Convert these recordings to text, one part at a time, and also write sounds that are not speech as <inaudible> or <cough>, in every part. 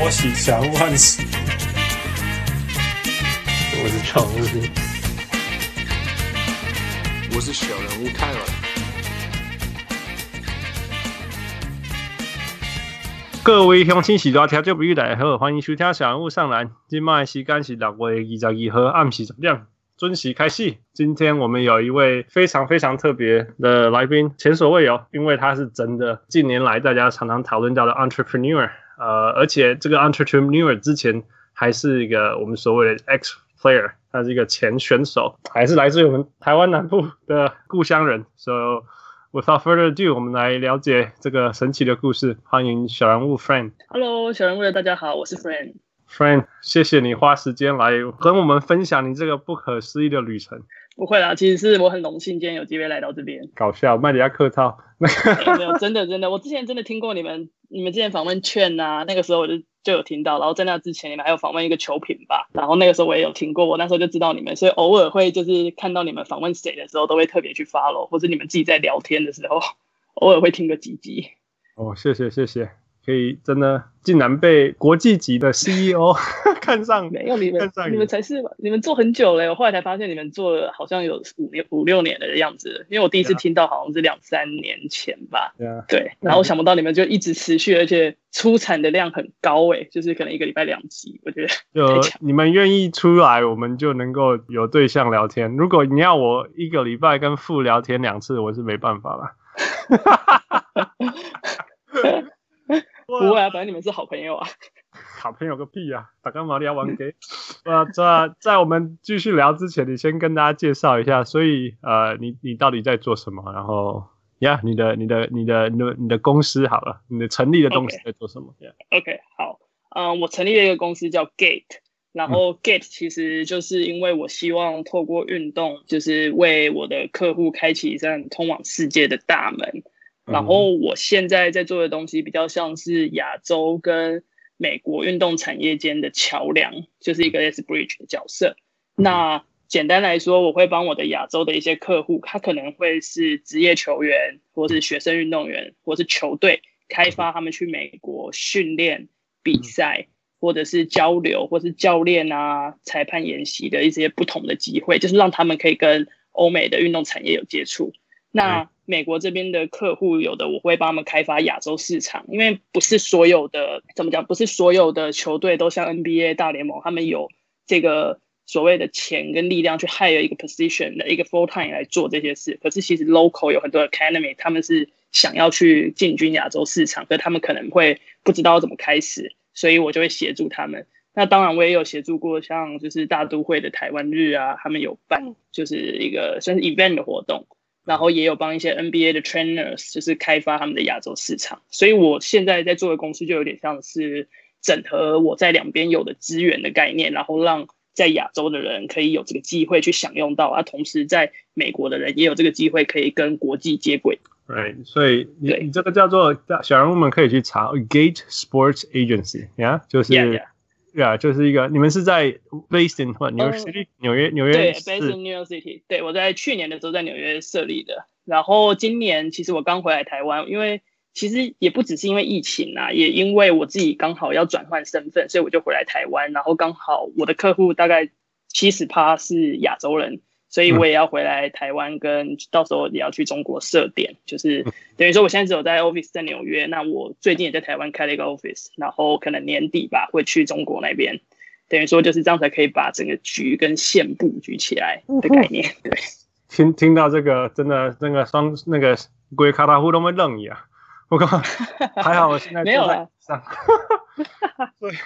拖喜祥万喜。我是常务，我是小人物泰文。各位乡亲喜多听众朋友大家好，欢迎收听小人物上篮。今麦时间是六月二十二号暗时十点。准时开戏。今天我们有一位非常非常特别的来宾，前所未有，因为他是真的近年来大家常常讨论到的 entrepreneur，呃，而且这个 entrepreneur 之前还是一个我们所谓的 ex player，他是一个前选手，还是来自于我们台湾南部的故乡人。So without further ado，我们来了解这个神奇的故事。欢迎小人物 Friend。Hello，小人物的大家好，我是 Friend。Friend，谢谢你花时间来跟我们分享你这个不可思议的旅程。不会啦，其实是我很荣幸今天有机会来到这边。搞笑，卖你家客套。没有没有，真的真的，我之前真的听过你们，你们之前访问券啊，那个时候我就就有听到，然后在那之前你们还有访问一个球评吧，然后那个时候我也有听过，我那时候就知道你们，所以偶尔会就是看到你们访问谁的时候，都会特别去 follow，或者你们自己在聊天的时候，<laughs> 偶尔会听个几集。哦，谢谢谢谢。可以真的竟然被国际级的 CEO <laughs> 看上，没有你们，你们才是吧？你们做很久了，我后来才发现你们做了好像有五年五六年的样子。因为我第一次听到好像是两三年前吧。对，然后我想不到你们就一直持续，而且出产的量很高诶，就是可能一个礼拜两集，我觉得。就 <laughs> 你们愿意出来，我们就能够有对象聊天。如果你要我一个礼拜跟父聊天两次，我是没办法了。<laughs> 不会啊，反正你们是好朋友啊。好朋友个屁啊！打干嘛你要玩 gay？呃，<laughs> 在在我们继续聊之前，你先跟大家介绍一下。所以呃，你你到底在做什么？然后呀，你的你的你的你的你的公司好了，你的成立的东西在做什么？OK, okay 好，嗯、呃，我成立了一个公司叫 Gate，然后 Gate 其实就是因为我希望透过运动，就是为我的客户开启一扇通往世界的大门。然后我现在在做的东西比较像是亚洲跟美国运动产业间的桥梁，就是一个 S bridge 的角色。那简单来说，我会帮我的亚洲的一些客户，他可能会是职业球员，或是学生运动员，或是球队，开发他们去美国训练、比赛，或者是交流，或是教练啊、裁判演习的一些不同的机会，就是让他们可以跟欧美的运动产业有接触。那美国这边的客户，有的我会帮他们开发亚洲市场，因为不是所有的怎么讲，不是所有的球队都像 NBA 大联盟，他们有这个所谓的钱跟力量去 hire 一个 position 的一个 full time 来做这些事。可是其实 local 有很多 academy，他们是想要去进军亚洲市场，可是他们可能会不知道怎么开始，所以我就会协助他们。那当然我也有协助过，像就是大都会的台湾日啊，他们有办就是一个算是 event 的活动。然后也有帮一些 NBA 的 trainers，就是开发他们的亚洲市场。所以我现在在做的公司就有点像是整合我在两边有的资源的概念，然后让在亚洲的人可以有这个机会去享用到，啊，同时在美国的人也有这个机会可以跟国际接轨。Right，所以你你这个叫做小人物们可以去查 Gate Sports Agency，呀，yeah? 就是。Yeah, yeah. 对啊，就是一个你们是在 based in what New York City，纽约纽约对，based in New York City。对，我在去年的时候在纽约设立的，然后今年其实我刚回来台湾，因为其实也不只是因为疫情啊，也因为我自己刚好要转换身份，所以我就回来台湾，然后刚好我的客户大概七十趴是亚洲人。所以我也要回来台湾，跟到时候也要去中国设点，就是等于说我现在只有在 office 在纽约，那我最近也在台湾开了一个 office，然后可能年底吧会去中国那边，等于说就是这样才可以把整个局跟线布局起来的概念。对，听听到这个真的那个双那个鬼卡达户都会愣一下，我靠，还好我现在 <laughs> 没有了。对。<laughs>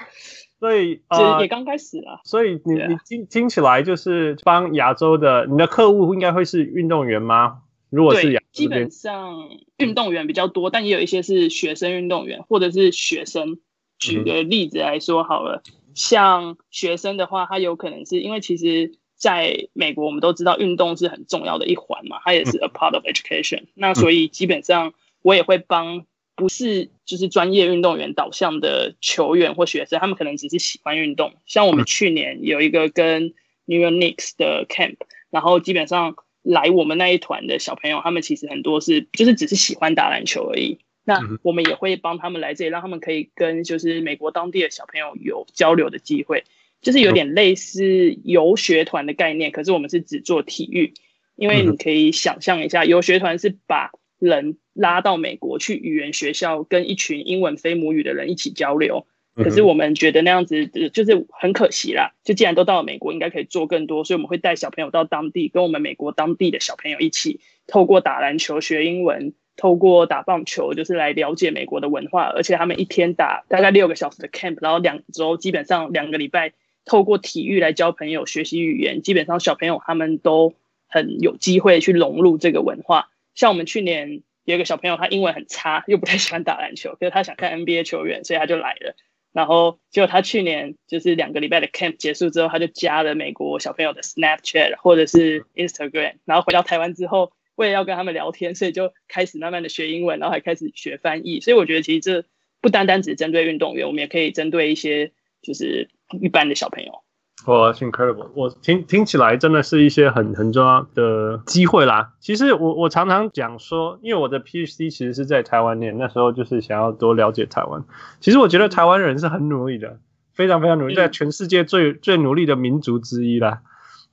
所以呃，也刚开始了。所以你你听听起来就是帮亚洲的，你的客户应该会是运动员吗？如果是亚洲，基本上运动员比较多，但也有一些是学生运动员或者是学生。举个例子来说好了，像学生的话，他有可能是因为其实在美国，我们都知道运动是很重要的一环嘛，它也是 a part of education。那所以基本上我也会帮。不是，就是专业运动员导向的球员或学生，他们可能只是喜欢运动。像我们去年有一个跟 New York Knicks 的 camp，然后基本上来我们那一团的小朋友，他们其实很多是就是只是喜欢打篮球而已。那我们也会帮他们来这里，让他们可以跟就是美国当地的小朋友有交流的机会，就是有点类似游学团的概念，可是我们是只做体育，因为你可以想象一下，游学团是把人拉到美国去语言学校，跟一群英文非母语的人一起交流。可是我们觉得那样子就是很可惜啦。就既然都到了美国，应该可以做更多，所以我们会带小朋友到当地，跟我们美国当地的小朋友一起，透过打篮球学英文。透过打棒球，就是来了解美国的文化，而且他们一天打大概六个小时的 camp，然后两周基本上两个礼拜透过体育来交朋友、学习语言，基本上小朋友他们都很有机会去融入这个文化。像我们去年有一个小朋友，他英文很差，又不太喜欢打篮球，可是他想看 NBA 球员，所以他就来了。然后结果他去年就是两个礼拜的 camp 结束之后，他就加了美国小朋友的 Snapchat 或者是 Instagram，然后回到台湾之后。为了要跟他们聊天，所以就开始慢慢的学英文，然后还开始学翻译。所以我觉得其实这不单单只针对运动员，我们也可以针对一些就是一般的小朋友。哇，That's incredible！我听听起来真的是一些很很重要的机会啦。其实我我常常讲说，因为我的 PhD 其实是在台湾念，那时候就是想要多了解台湾。其实我觉得台湾人是很努力的，非常非常努力，在全世界最最努力的民族之一啦。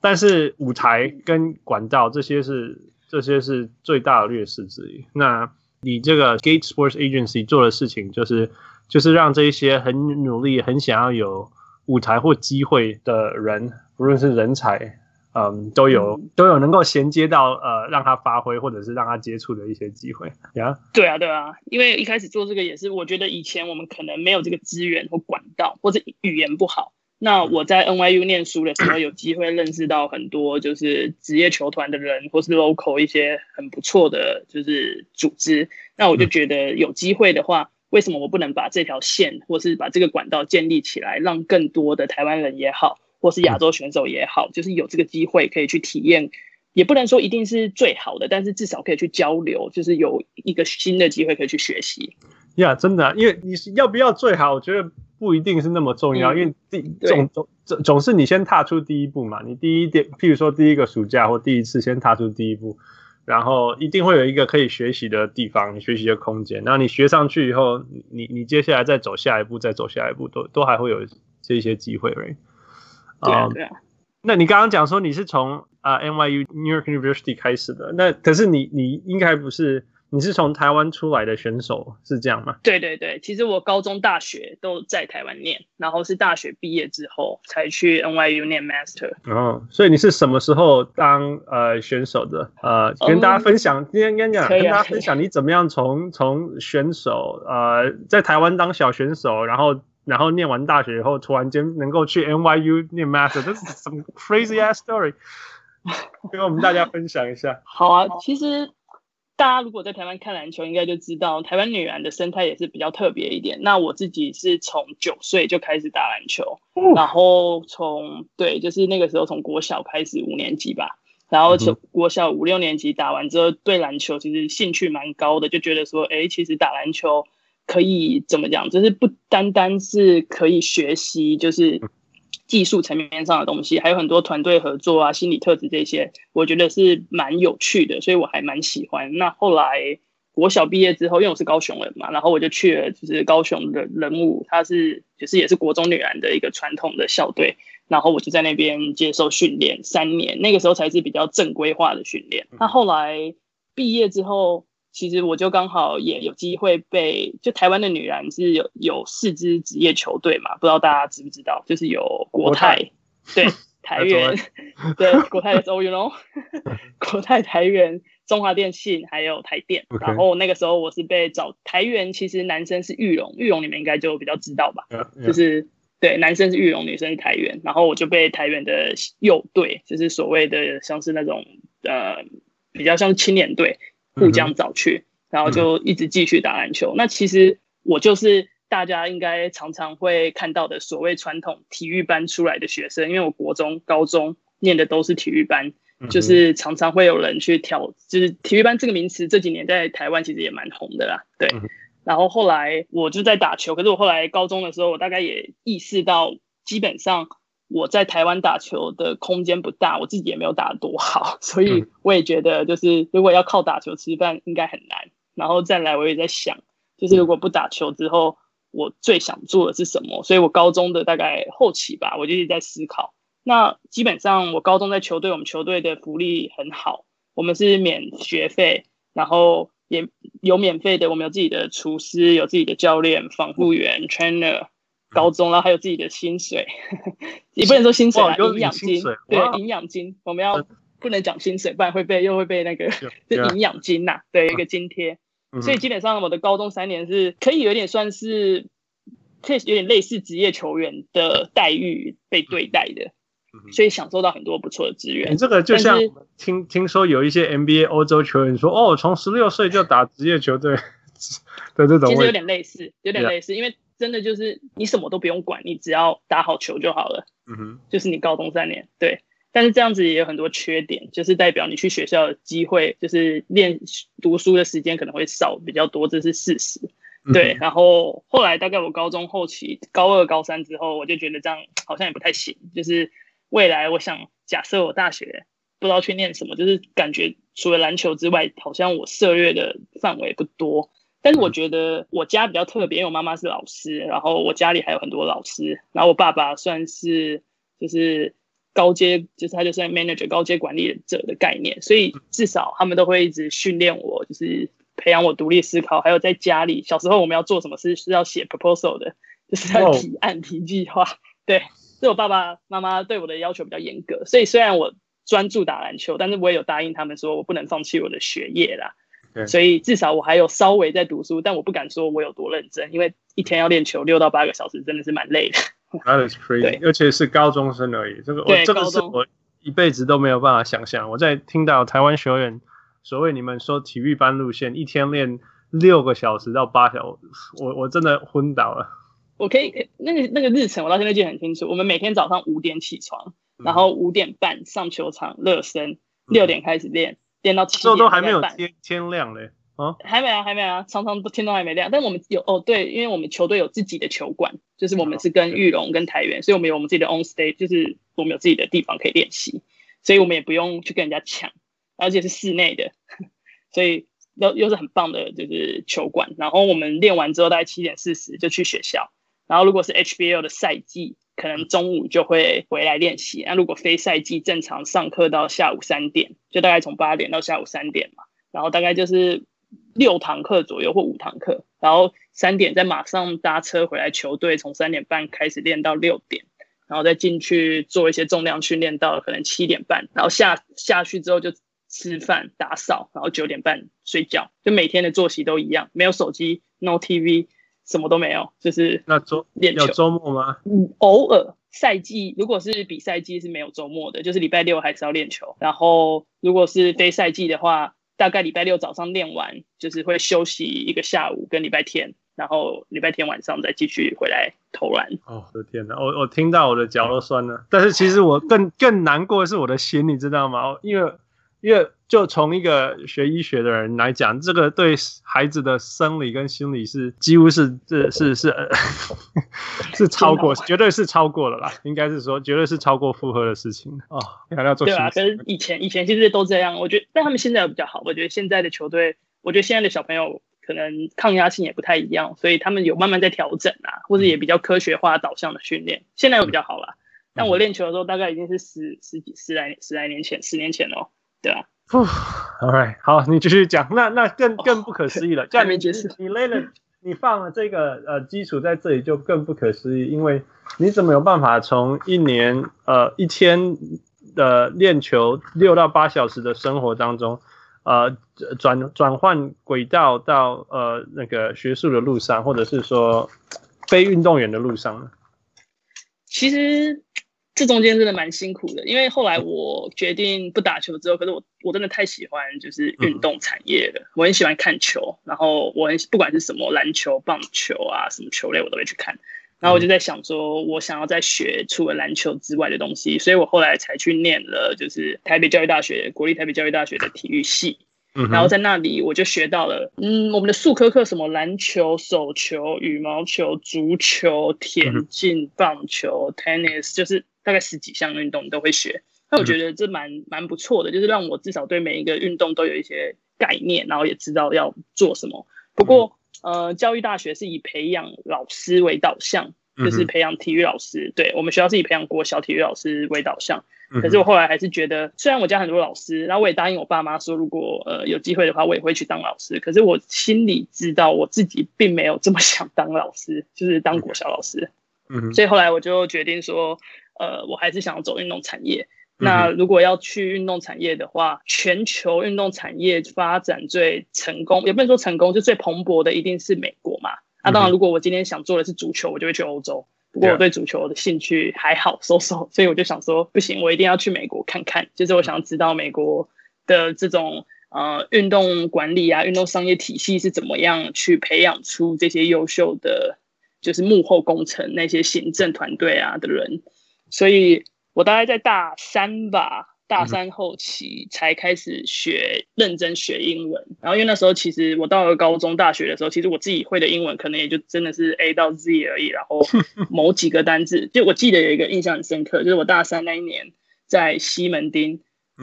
但是舞台跟管道这些是。这些是最大的劣势之一。那你这个 Gate Sports Agency 做的事情，就是就是让这一些很努力、很想要有舞台或机会的人，不论是人才，嗯，都有都有能够衔接到呃，让他发挥或者是让他接触的一些机会。呀，对啊，对啊，因为一开始做这个也是，我觉得以前我们可能没有这个资源或管道，或者语言不好。那我在 NYU 念书的时候，有机会认识到很多就是职业球团的人，或是 local 一些很不错的就是组织。那我就觉得有机会的话，为什么我不能把这条线，或是把这个管道建立起来，让更多的台湾人也好，或是亚洲选手也好，就是有这个机会可以去体验，也不能说一定是最好的，但是至少可以去交流，就是有一个新的机会可以去学习。呀，yeah, 真的啊，因为你是要不要最好，我觉得不一定是那么重要，嗯、因为第总总总总是你先踏出第一步嘛。你第一点，譬如说第一个暑假或第一次先踏出第一步，然后一定会有一个可以学习的地方，你学习的空间。然后你学上去以后，你你接下来再走下一步，再走下一步，都都还会有这些机会。对啊，对啊。那你刚刚讲说你是从啊、uh, NYU New York University 开始的，那可是你你应该不是。你是从台湾出来的选手是这样吗？对对对，其实我高中、大学都在台湾念，然后是大学毕业之后才去 NYU 念 Master。哦，所以你是什么时候当呃选手的？呃，跟大家分享，今天跟你讲，跟大家分享你怎么样从从选手呃在台湾当小选手，然后然后念完大学以后，突然间能够去 NYU 念 Master，这是什么 crazy ass story？<laughs> 跟我们大家分享一下。好啊，其实。大家如果在台湾看篮球，应该就知道台湾女篮的生态也是比较特别一点。那我自己是从九岁就开始打篮球，然后从对，就是那个时候从国小开始五年级吧，然后从国小五六年级打完之后，对篮球其实兴趣蛮高的，就觉得说，哎，其实打篮球可以怎么讲，就是不单单是可以学习，就是。技术层面上的东西，还有很多团队合作啊、心理特质这些，我觉得是蛮有趣的，所以我还蛮喜欢。那后来国小毕业之后，因为我是高雄人嘛，然后我就去了，就是高雄的人武，他是就是也是国中女篮的一个传统的校队，然后我就在那边接受训练三年，那个时候才是比较正规化的训练。那后来毕业之后。其实我就刚好也有机会被，就台湾的女篮是有有四支职业球队嘛，不知道大家知不知道？就是有国泰，<laughs> 对台元，对国泰的周云龙，国泰台元、中华电信还有台电。Okay. 然后那个时候我是被找台元，其实男生是玉龙，玉龙你们应该就比较知道吧？Yeah, yeah. 就是对，男生是玉龙，女生是台元。然后我就被台元的幼队，就是所谓的像是那种呃比较像青年队。互相找去，然后就一直继续打篮球。嗯、那其实我就是大家应该常常会看到的所谓传统体育班出来的学生，因为我国中、高中念的都是体育班，嗯、就是常常会有人去挑，就是体育班这个名词这几年在台湾其实也蛮红的啦。对，嗯、然后后来我就在打球，可是我后来高中的时候，我大概也意识到，基本上。我在台湾打球的空间不大，我自己也没有打得多好，<laughs> 所以我也觉得就是如果要靠打球吃饭应该很难。然后再来，我也在想，就是如果不打球之后，我最想做的是什么？所以我高中的大概后期吧，我就一直在思考。那基本上我高中在球队，我们球队的福利很好，我们是免学费，然后也有免费的，我们有自己的厨师，有自己的教练、防护员、trainer。高中然后还有自己的薪水，<laughs> 也不能说薪水啊，营养金，对，营养金，我们要不能讲薪水，不然会被又会被那个 <laughs> 就营养金呐、啊，对，一个津贴。所以基本上我的高中三年是可以有点算是，可以有点类似职业球员的待遇被对待的，所以享受到很多不错的资源。你这个就像听听说有一些 NBA 欧洲球员说，哦，从十六岁就打职业球队 <laughs> 的这种，其实有点类似，有点类似，因为。真的就是你什么都不用管，你只要打好球就好了。嗯哼，就是你高中三年对，但是这样子也有很多缺点，就是代表你去学校的机会，就是练读书的时间可能会少比较多，这是事实。对，然后后来大概我高中后期高二、高三之后，我就觉得这样好像也不太行。就是未来我想假设我大学不知道去念什么，就是感觉除了篮球之外，好像我涉猎的范围不多。但是我觉得我家比较特别，因为我妈妈是老师，然后我家里还有很多老师，然后我爸爸算是就是高阶，就是他就是 manager 高阶管理者的概念，所以至少他们都会一直训练我，就是培养我独立思考，还有在家里小时候我们要做什么事是要写 proposal 的，就是要提案提计划，对，所以我爸爸妈妈对我的要求比较严格，所以虽然我专注打篮球，但是我也有答应他们说我不能放弃我的学业啦。所以至少我还有稍微在读书，但我不敢说我有多认真，因为一天要练球六到八个小时，真的是蛮累的。<laughs> That is crazy，尤其是高中生而已，这个我这个是我一辈子都没有办法想象。我在听到台湾学员所谓你们说体育班路线，一天练六个小时到八小时，我我真的昏倒了。我可以那个那个日程，我到现在记得很清楚。我们每天早上五点起床，然后五点半上球场热身，六点开始练。练到七点都还没有天天亮嘞，啊，还没啊，还没啊，常常都天都还没亮。但我们有哦，对，因为我们球队有自己的球馆，就是我们是跟玉龙跟台元，所以我们有我们自己的 on stage，就是我们有自己的地方可以练习，所以我们也不用去跟人家抢，而且是室内的，所以又又是很棒的，就是球馆。然后我们练完之后大概七点四十就去学校，然后如果是 HBL 的赛季。可能中午就会回来练习。那如果非赛季，正常上课到下午三点，就大概从八点到下午三点嘛。然后大概就是六堂课左右或五堂课，然后三点再马上搭车回来球队，从三点半开始练到六点，然后再进去做一些重量训练到可能七点半，然后下下去之后就吃饭打扫，然后九点半睡觉，就每天的作息都一样，没有手机，no TV。什么都没有，就是那周练球有周末吗？嗯，偶尔赛季如果是比赛季是没有周末的，就是礼拜六还是要练球。然后如果是非赛季的话，大概礼拜六早上练完，就是会休息一个下午跟礼拜天，然后礼拜天晚上再继续回来投篮。哦，我的天哪，我我听到我的脚都酸了。但是其实我更更难过的是我的心，你知道吗？因为。因为就从一个学医学的人来讲，这个对孩子的生理跟心理是几乎是这是是是，是 <laughs> 超过，绝对是超过了啦。应该是说，绝对是超过负荷的事情哦。你还要做对啊，可是以前以前其实都这样。我觉得，但他们现在比较好。我觉得现在的球队，我觉得现在的小朋友可能抗压性也不太一样，所以他们有慢慢在调整啊，或者也比较科学化导向的训练，现在又比较好了。但我练球的时候，大概已经是十十几十来十来年前，十年前哦。对啊，All right，好，你继续讲。那那更更不可思议了，这样没解释。你累了，你放了这个呃基础在这里就更不可思议，因为你怎么有办法从一年呃一天的练球六到八小时的生活当中，呃转转换轨道到呃那个学术的路上，或者是说非运动员的路上呢？其实。这中间真的蛮辛苦的，因为后来我决定不打球之后，可是我我真的太喜欢就是运动产业了，嗯、我很喜欢看球，然后我很不管是什么篮球、棒球啊，什么球类我都会去看，然后我就在想说，我想要再学除了篮球之外的东西，所以我后来才去念了就是台北教育大学国立台北教育大学的体育系，嗯，然后在那里我就学到了，嗯，我们的术科课什么篮球、手球、羽毛球、足球、田径、棒球、tennis，就是。大概十几项运动你都会学，那我觉得这蛮蛮不错的，就是让我至少对每一个运动都有一些概念，然后也知道要做什么。不过呃，教育大学是以培养老师为导向，就是培养体育老师。嗯、对，我们学校是以培养国小体育老师为导向。可是我后来还是觉得，虽然我家很多老师，然后我也答应我爸妈说，如果呃有机会的话，我也会去当老师。可是我心里知道，我自己并没有这么想当老师，就是当国小老师。嗯，所以后来我就决定说，呃，我还是想要走运动产业。那如果要去运动产业的话，全球运动产业发展最成功，也不能说成功，就最蓬勃的一定是美国嘛。那、啊、当然，如果我今天想做的是足球，我就会去欧洲。不过我对足球的兴趣还好，so so，所以我就想说，不行，我一定要去美国看看。就是我想知道美国的这种呃运动管理啊、运动商业体系是怎么样去培养出这些优秀的，就是幕后工程那些行政团队啊的人。所以我大概在大三吧。大三后期才开始学认真学英文，然后因为那时候其实我到了高中、大学的时候，其实我自己会的英文可能也就真的是 A 到 Z 而已。然后 <laughs> 某几个单字，就我记得有一个印象很深刻，就是我大三那一年在西门町，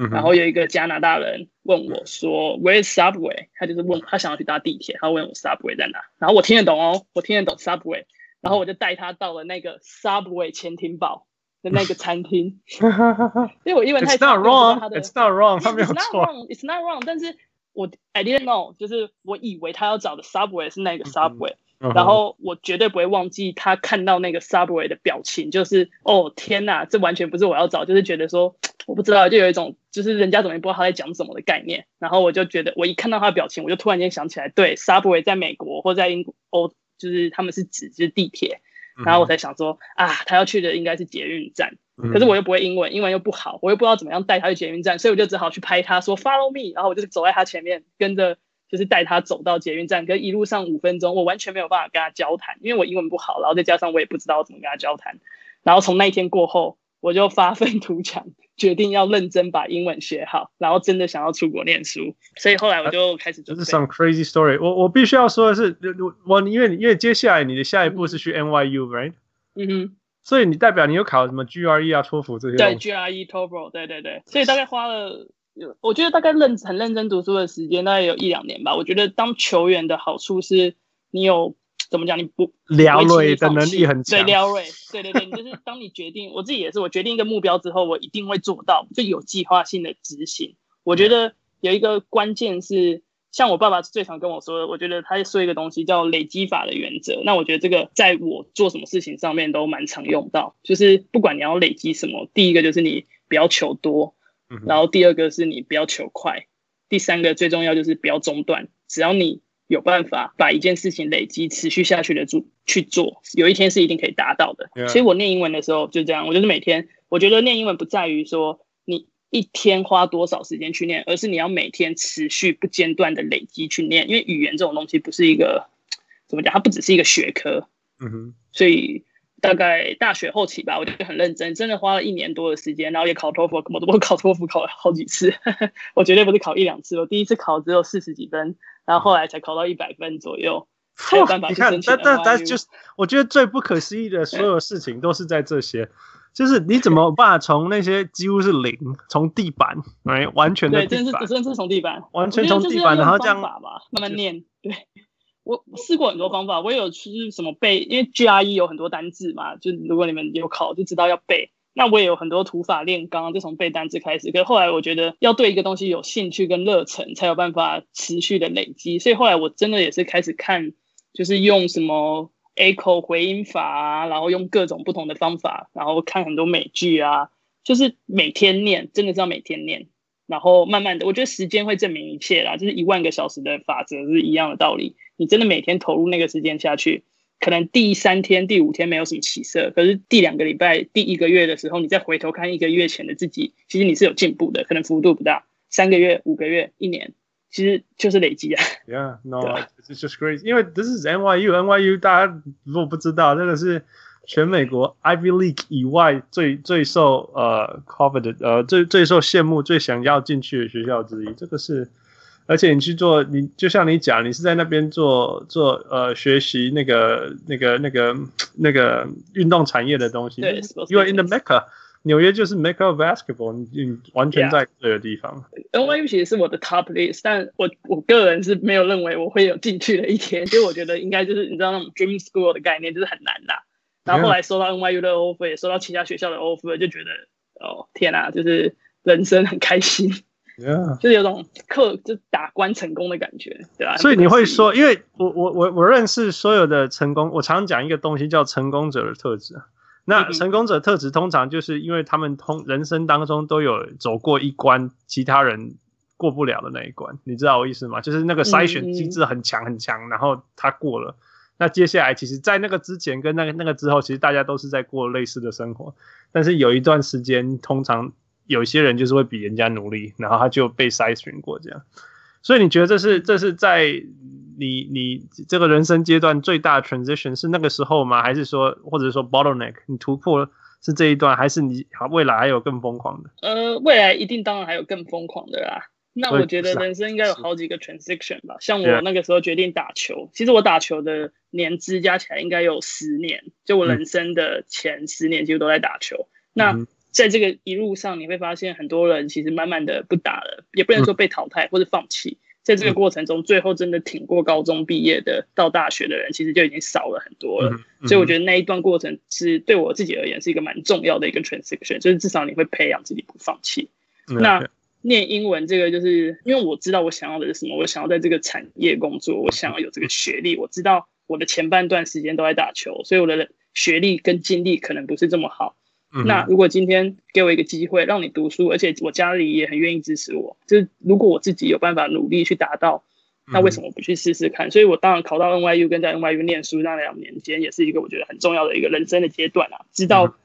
然后有一个加拿大人问我说 “Where's Subway？” 他就是问他想要去搭地铁，他问我 Subway 在哪，然后我听得懂哦，我听得懂 Subway，然后我就带他到了那个 Subway 潜艇堡。的那个餐厅，<laughs> 因为我英文太差，他的。It's not wrong，他没有错。It's not wrong, it's not wrong。但是我 I didn't know，就是我以为他要找的 Subway 是那个 Subway，、嗯、然后我绝对不会忘记他看到那个 Subway 的表情，就是哦天哪，这完全不是我要找，就是觉得说我不知道，就有一种就是人家怎么也不知道他在讲什么的概念。然后我就觉得，我一看到他的表情，我就突然间想起来，对 Subway 在美国或在英国，哦，就是他们是指就是地铁。然后我才想说啊，他要去的应该是捷运站，可是我又不会英文，英文又不好，我又不知道怎么样带他去捷运站，所以我就只好去拍他说 Follow me，然后我就走在他前面，跟着就是带他走到捷运站，跟一路上五分钟，我完全没有办法跟他交谈，因为我英文不好，然后再加上我也不知道怎么跟他交谈，然后从那一天过后，我就发愤图强。决定要认真把英文学好，然后真的想要出国念书，所以后来我就开始。这是 some crazy story。我我必须要说的是，我因为因为接下来你的下一步是去 NYU，right？嗯哼。所以你代表你有考什么 GRE 啊、托福这些？对，GRE、TOEFL，对对对。所以大概花了，我觉得大概认很认真读书的时间大概有一两年吧。我觉得当球员的好处是你有。怎么讲？你不撩瑞的能力很强，对撩瑞，对对对，你就是当你决定，我自己也是，我决定一个目标之后，我一定会做到，就有计划性的执行。我觉得有一个关键是，像我爸爸最常跟我说的，我觉得他说一个东西叫累积法的原则。那我觉得这个在我做什么事情上面都蛮常用到，就是不管你要累积什么，第一个就是你不要求多，然后第二个是你不要求快，第三个最重要就是不要中断，只要你。有办法把一件事情累积持续下去的做去做，有一天是一定可以达到的。所以我念英文的时候就这样，我就是每天，我觉得念英文不在于说你一天花多少时间去念，而是你要每天持续不间断的累积去念。因为语言这种东西不是一个怎么讲，它不只是一个学科。嗯哼。所以大概大学后期吧，我就很认真，真的花了一年多的时间，然后也考托福，我我考托福考了好几次，<laughs> 我绝对不是考一两次，我第一次考只有四十几分。然后后来才考到一百分左右，才有办法。你看，但但但就是，我觉得最不可思议的所有事情都是在这些，就是你怎么办法从那些几乎是零，从地板，哎，完全的地板，对，真是真是从地板，完全从地板，然后这样慢慢念。对，我试过很多方法，我有去什么背，因为 GRE 有很多单字嘛，就如果你们有考，就知道要背。那我也有很多土法炼钢，就从背单词开始。可是后来我觉得要对一个东西有兴趣跟热忱，才有办法持续的累积。所以后来我真的也是开始看，就是用什么 echo 回音法啊，然后用各种不同的方法，然后看很多美剧啊，就是每天念，真的是要每天念，然后慢慢的，我觉得时间会证明一切啦，就是一万个小时的法则是一样的道理。你真的每天投入那个时间下去。可能第三天、第五天没有什么起色，可是第两个礼拜、第一个月的时候，你再回头看一个月前的自己，其实你是有进步的，可能幅度不大。三个月、五个月、一年，其实就是累积啊。<laughs> Yeah, no, it's just crazy. 因为 this is NYU，NYU 大家如果不知道，这个是全美国 Ivy League 以外最最受呃 coveted 呃最最受羡慕、最想要进去的学校之一。这个是。而且你去做，你就像你讲，你是在那边做做呃学习那个那个那个那个运动产业的东西。对，因为 in the Mecca，纽约就是 Mecca of basketball，你你完全在对的地方。Yeah. NYU 其实是我的 top list，但我我个人是没有认为我会有进去的一天，就我觉得应该就是你知道那种 dream school 的概念就是很难啦。然后后来收到 NYU 的 offer，也收到其他学校的 offer，就觉得哦天啊，就是人生很开心，<laughs> Yeah. <laughs> 就是有种克就打关成功的感觉，对吧？所以你会说，因为我我我我认识所有的成功，我常讲一个东西叫成功者的特质。那成功者特质通常就是因为他们通人生当中都有走过一关，其他人过不了的那一关，你知道我意思吗？就是那个筛选机制很强很强，然后他过了。那接下来，其实，在那个之前跟那个那个之后，其实大家都是在过类似的生活。但是有一段时间，通常有些人就是会比人家努力，然后他就被筛选过这样。所以你觉得这是这是在你你这个人生阶段最大的 transition 是那个时候吗？还是说，或者说 bottleneck 你突破是这一段，还是你未来还有更疯狂的？呃，未来一定当然还有更疯狂的啦。那我觉得人生应该有好几个 transition 吧，像我那个时候决定打球，其实我打球的年资加起来应该有十年，就我人生的前十年几乎都在打球。那在这个一路上，你会发现很多人其实慢慢的不打了，也不能说被淘汰或者放弃，在这个过程中，最后真的挺过高中毕业的到大学的人，其实就已经少了很多了。所以我觉得那一段过程是对我自己而言是一个蛮重要的一个 transition，就是至少你会培养自己不放弃。那念英文这个，就是因为我知道我想要的是什么，我想要在这个产业工作，我想要有这个学历。我知道我的前半段时间都在打球，所以我的学历跟经历可能不是这么好。嗯、那如果今天给我一个机会让你读书，而且我家里也很愿意支持我，就是如果我自己有办法努力去达到，那为什么不去试试看？所以我当然考到 NYU 跟在 NYU 念书那两年间，也是一个我觉得很重要的一个人生的阶段啊，知道。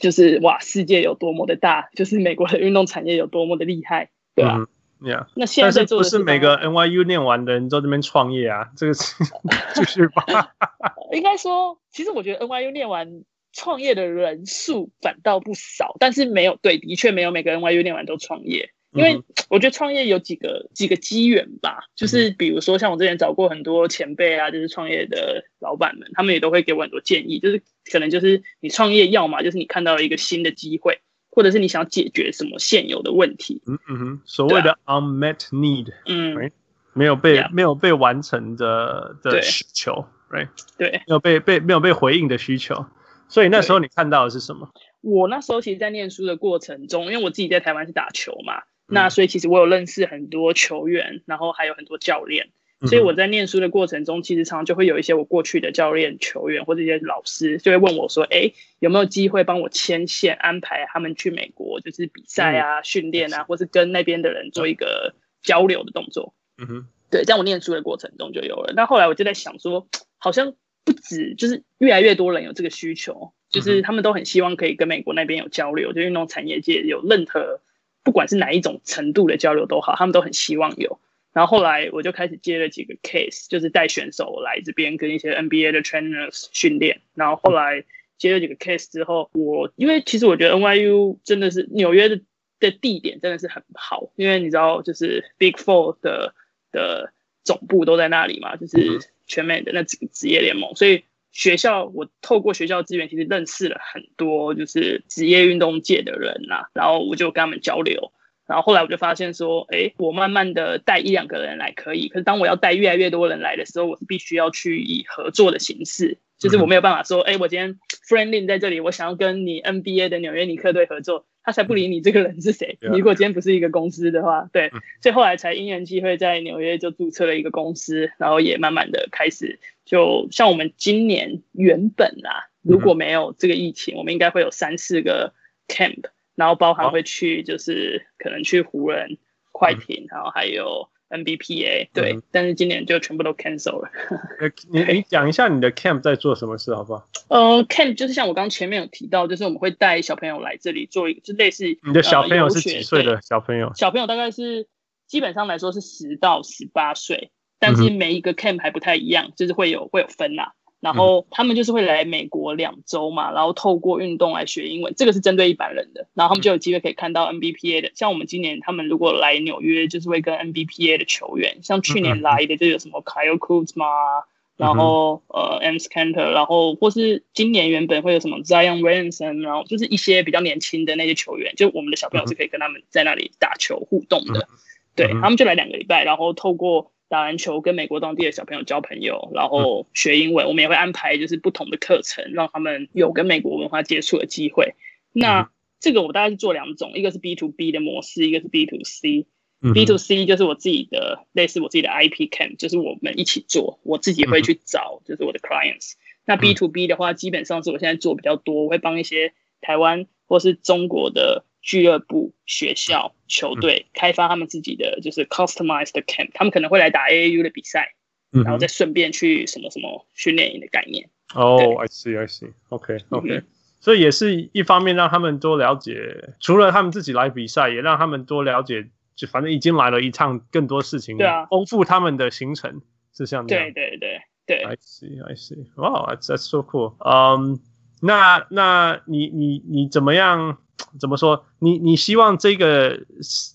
就是哇，世界有多么的大，就是美国的运动产业有多么的厉害，对吧？嗯，Yeah。那现在做的是不是每个 NYU 念完的人都这边创业啊？这个是 <laughs> 就是吧？<laughs> 应该说，其实我觉得 NYU 念完创业的人数反倒不少，但是没有对，的确没有每个 NYU 念完都创业。因为我觉得创业有几个几个机缘吧，就是比如说像我之前找过很多前辈啊，就是创业的老板们，他们也都会给我很多建议，就是可能就是你创业要么就是你看到了一个新的机会，或者是你想解决什么现有的问题。嗯嗯哼，所谓的 unmet need，嗯，right? 没有被 Yeah. 没有被完成的的需求，right？对，没有被被没有被回应的需求，所以那时候你看到的是什么？我那时候其实，在念书的过程中，因为我自己在台湾是打球嘛。那所以其实我有认识很多球员，然后还有很多教练，所以我在念书的过程中，其实常常就会有一些我过去的教练、球员或者一些老师就会问我说：“哎，有没有机会帮我牵线，安排他们去美国，就是比赛啊、训练啊，或是跟那边的人做一个交流的动作？”嗯哼，对，在我念书的过程中就有了。那后来我就在想说，好像不止，就是越来越多人有这个需求，就是他们都很希望可以跟美国那边有交流，就运动产业界有任何。不管是哪一种程度的交流都好，他们都很希望有。然后后来我就开始接了几个 case，就是带选手来这边跟一些 NBA 的 trainers 训练。然后后来接了几个 case 之后，我因为其实我觉得 NYU 真的是纽约的的地点真的是很好，因为你知道就是 Big Four 的的总部都在那里嘛，就是全美的那几个职业联盟，所以。学校，我透过学校资源，其实认识了很多就是职业运动界的人呐、啊，然后我就跟他们交流，然后后来我就发现说，哎，我慢慢的带一两个人来可以，可是当我要带越来越多人来的时候，我是必须要去以合作的形式，就是我没有办法说，哎，我今天 Friend Lin 在这里，我想要跟你 NBA 的纽约尼克队合作。他才不理你这个人是谁。你如果今天不是一个公司的话，对，所以后来才因缘际会在纽约就注册了一个公司，然后也慢慢的开始，就像我们今年原本啊，如果没有这个疫情，我们应该会有三四个 camp，然后包含会去就是可能去湖人、快艇，然后还有。NBPA 对，嗯、但是今年就全部都 cancel 了。<laughs> 你你讲一下你的 camp 在做什么事好不好？呃，camp 就是像我刚刚前面有提到，就是我们会带小朋友来这里做一个，就类似你的小朋友是几岁的小朋友？小朋友大概是基本上来说是十到十八岁，但是每一个 camp 还不太一样，就是会有会有分啦。然后他们就是会来美国两周嘛，然后透过运动来学英文，这个是针对一般人的。然后他们就有机会可以看到 NBPA 的，像我们今年他们如果来纽约，就是会跟 NBPA 的球员，像去年来的就有什么 Kyle Kuzma，然后、嗯、呃，Enes Kanter，然后或是今年原本会有什么 Zion Williamson，然后就是一些比较年轻的那些球员，就我们的小朋友是可以跟他们在那里打球互动的。嗯、对、嗯、他们就来两个礼拜，然后透过打篮球跟美国当地的小朋友交朋友，然后学英文。嗯、我们也会安排就是不同的课程，让他们有跟美国文化接触的机会。那、嗯、这个我大概是做两种，一个是 B to B 的模式，一个是 B to C。B to C 就是我自己的，类似我自己的 IP camp，就是我们一起做，我自己会去找，就是我的 clients。那 B to B 的话，基本上是我现在做比较多，我会帮一些台湾或是中国的俱乐部、学校、球队开发他们自己的就是 customized camp，他们可能会来打 AAU 的比赛，然后再顺便去什么什么训练营的概念。哦、oh,，I see，I see，OK，OK。所以也是一方面让他们多了解，除了他们自己来比赛，也让他们多了解。就反正已经来了一趟，更多事情，对啊，丰富他们的行程是像这样。对对对对。I see, I see. Wow, that's that's so cool. Um, 那那你你你怎么样？怎么说？你你希望这个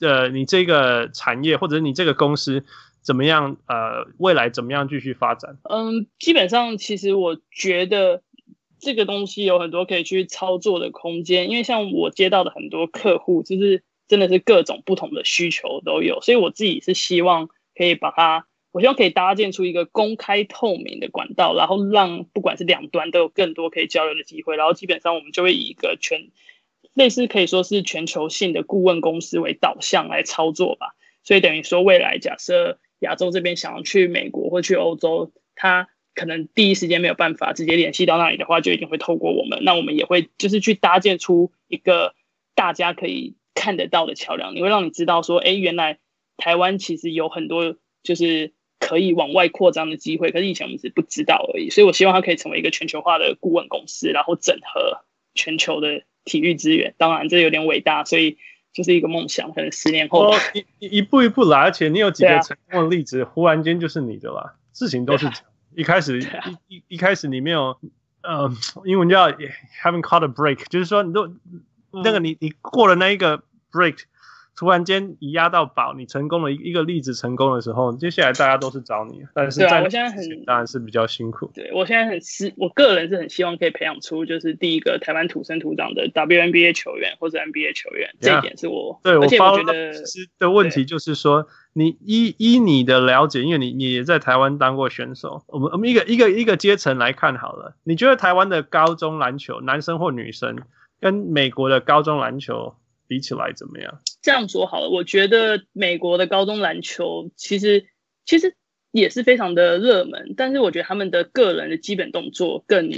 呃，你这个产业或者你这个公司怎么样？呃，未来怎么样继续发展？嗯，基本上其实我觉得这个东西有很多可以去操作的空间，因为像我接到的很多客户就是。真的是各种不同的需求都有，所以我自己是希望可以把它，我希望可以搭建出一个公开透明的管道，然后让不管是两端都有更多可以交流的机会，然后基本上我们就会以一个全类似可以说是全球性的顾问公司为导向来操作吧。所以等于说未来假设亚洲这边想要去美国或去欧洲，他可能第一时间没有办法直接联系到那里的话，就一定会透过我们，那我们也会就是去搭建出一个大家可以。看得到的桥梁，你会让你知道说，哎，原来台湾其实有很多就是可以往外扩张的机会，可是以前我们是不知道而已。所以我希望它可以成为一个全球化的顾问公司，然后整合全球的体育资源。当然，这有点伟大，所以就是一个梦想，可能十年后一一步一步来，而且你有几个成功的例子，啊、忽然间就是你的了。事情都是、啊、一开始、啊、一一一开始你没有，呃，英文叫 haven't caught a break，就是说你都。那个你你过了那一个 break，突然间一压到宝，你成功了一一个例子成功的时候，接下来大家都是找你。但是在、啊、我现在很当然是比较辛苦。对我现在很希，我个人是很希望可以培养出就是第一个台湾土生土长的 WNBA 球员或者 NBA 球员，yeah, 这一点是我对我觉得其实的问题就是说，你依依你的了解，因为你你也在台湾当过选手，我们我们一个一个一个阶层来看好了，你觉得台湾的高中篮球，男生或女生？跟美国的高中篮球比起来怎么样？这样说好了，我觉得美国的高中篮球其实其实也是非常的热门，但是我觉得他们的个人的基本动作更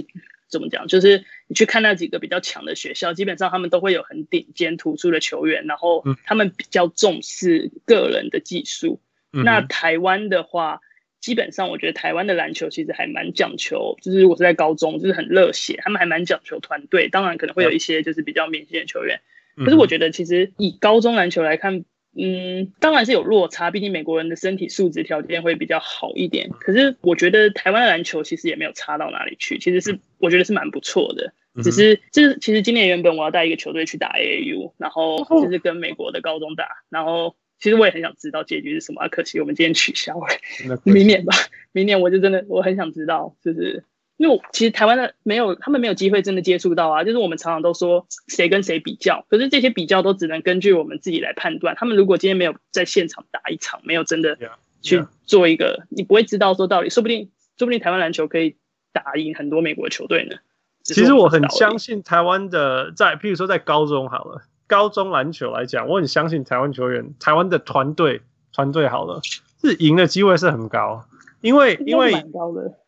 怎么讲？就是你去看那几个比较强的学校，基本上他们都会有很顶尖突出的球员，然后他们比较重视个人的技术。嗯、那台湾的话。基本上，我觉得台湾的篮球其实还蛮讲求，就是如果是在高中，就是很热血，他们还蛮讲求团队。当然，可能会有一些就是比较明星的球员，可是我觉得其实以高中篮球来看，嗯，当然是有落差，毕竟美国人的身体素质条件会比较好一点。可是我觉得台湾的篮球其实也没有差到哪里去，其实是我觉得是蛮不错的。只是就是其实今年原本我要带一个球队去打 AAU，然后就是跟美国的高中打，然后。其实我也很想知道结局是什么，啊，可惜我们今天取消了，<laughs> 明年吧。明年我就真的我很想知道，就是因为其实台湾的没有，他们没有机会真的接触到啊。就是我们常常都说谁跟谁比较，可是这些比较都只能根据我们自己来判断。他们如果今天没有在现场打一场，没有真的去做一个，yeah, yeah. 你不会知道说到底，说不定说不定台湾篮球可以打赢很多美国的球队呢。其实我很相信台湾的，在譬如说在高中好了。高中篮球来讲，我很相信台湾球员，台湾的团队团队好了，是赢的机会是很高，因为因为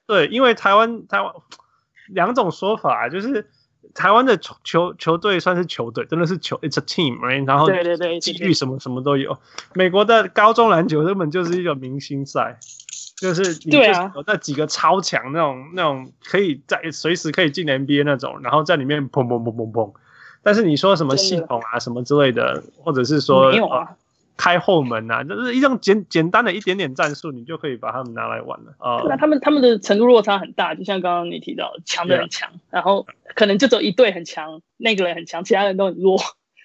对，因为台湾台湾两种说法，就是台湾的球球球队算是球队，真的是球，it's a team，right? 然后对对对，纪律什么什么都有。美国的高中篮球根本就是一个明星赛，就是你就是有那几个超强那种那种可以在随时可以进 NBA 那种，然后在里面砰砰砰砰砰。但是你说什么系统啊，什么之类的，或者是说、啊、开后门啊，就是一种简简单的一点点战术，你就可以把他们拿来玩了啊。那他们他们的程度落差很大，就像刚刚你提到，强的很强，yeah. 然后可能就只有一队很强，那个人很强，其他人都很弱。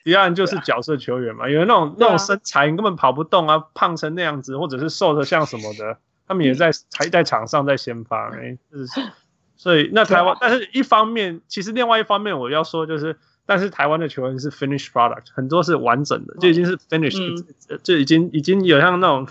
其他人就是角色球员嘛，有那种那种身材你根本跑不动啊，胖成那样子，或者是瘦的像什么的，<laughs> 他们也在还在场上在先发，哎，就是所以那台湾，但是一方面，其实另外一方面我要说就是，但是台湾的球员是 finished product，很多是完整的，就已经是 finished，就已经已经有像那种，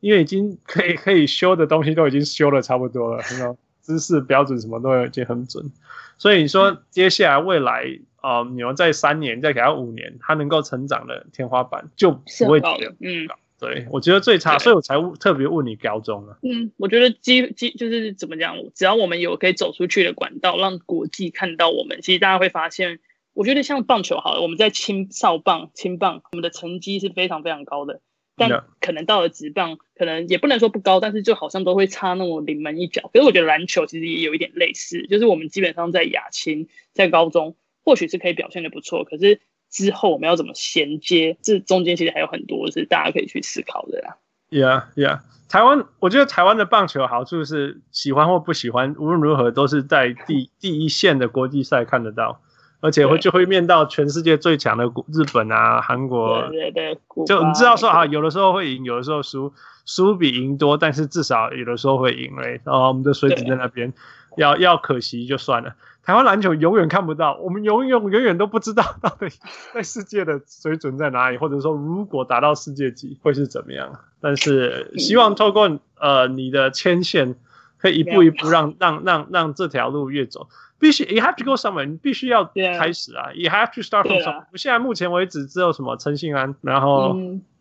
因为已经可以可以修的东西都已经修的差不多了，那种姿势标准什么都已经很准，所以你说接下来未来。哦，你要在三年，再给他五年，他能够成长的天花板就不会低。嗯，对，我觉得最差，所以我才特别问你高中啊。嗯，我觉得基基就是怎么讲，只要我们有可以走出去的管道，让国际看到我们，其实大家会发现，我觉得像棒球好了，我们在青少棒、青棒，我们的成绩是非常非常高的，但可能到了职棒，可能也不能说不高，但是就好像都会差那么临门一脚。可是我觉得篮球其实也有一点类似，就是我们基本上在亚青，在高中。或许是可以表现的不错，可是之后我们要怎么衔接？这中间其实还有很多是大家可以去思考的啦。Yeah, yeah。台湾，我觉得台湾的棒球好处是，喜欢或不喜欢，无论如何都是在第第一线的国际赛看得到，而且会就会面到全世界最强的日本啊、韩国。对对对。就你知道说啊，有的时候会赢，有的时候输，输比赢多，但是至少有的时候会赢嘞。然后我们的水准在那边，要要可惜就算了。台湾篮球永远看不到，我们永远永远都不知道到底在世界的水准在哪里，或者说如果达到世界级会是怎么样。但是希望透过呃你的牵线，可以一步一步让让让让这条路越走。必须，you have to go somewhere，你必须要开始啊，you have to start from somewhere。现在目前为止只有什么陈信安，然后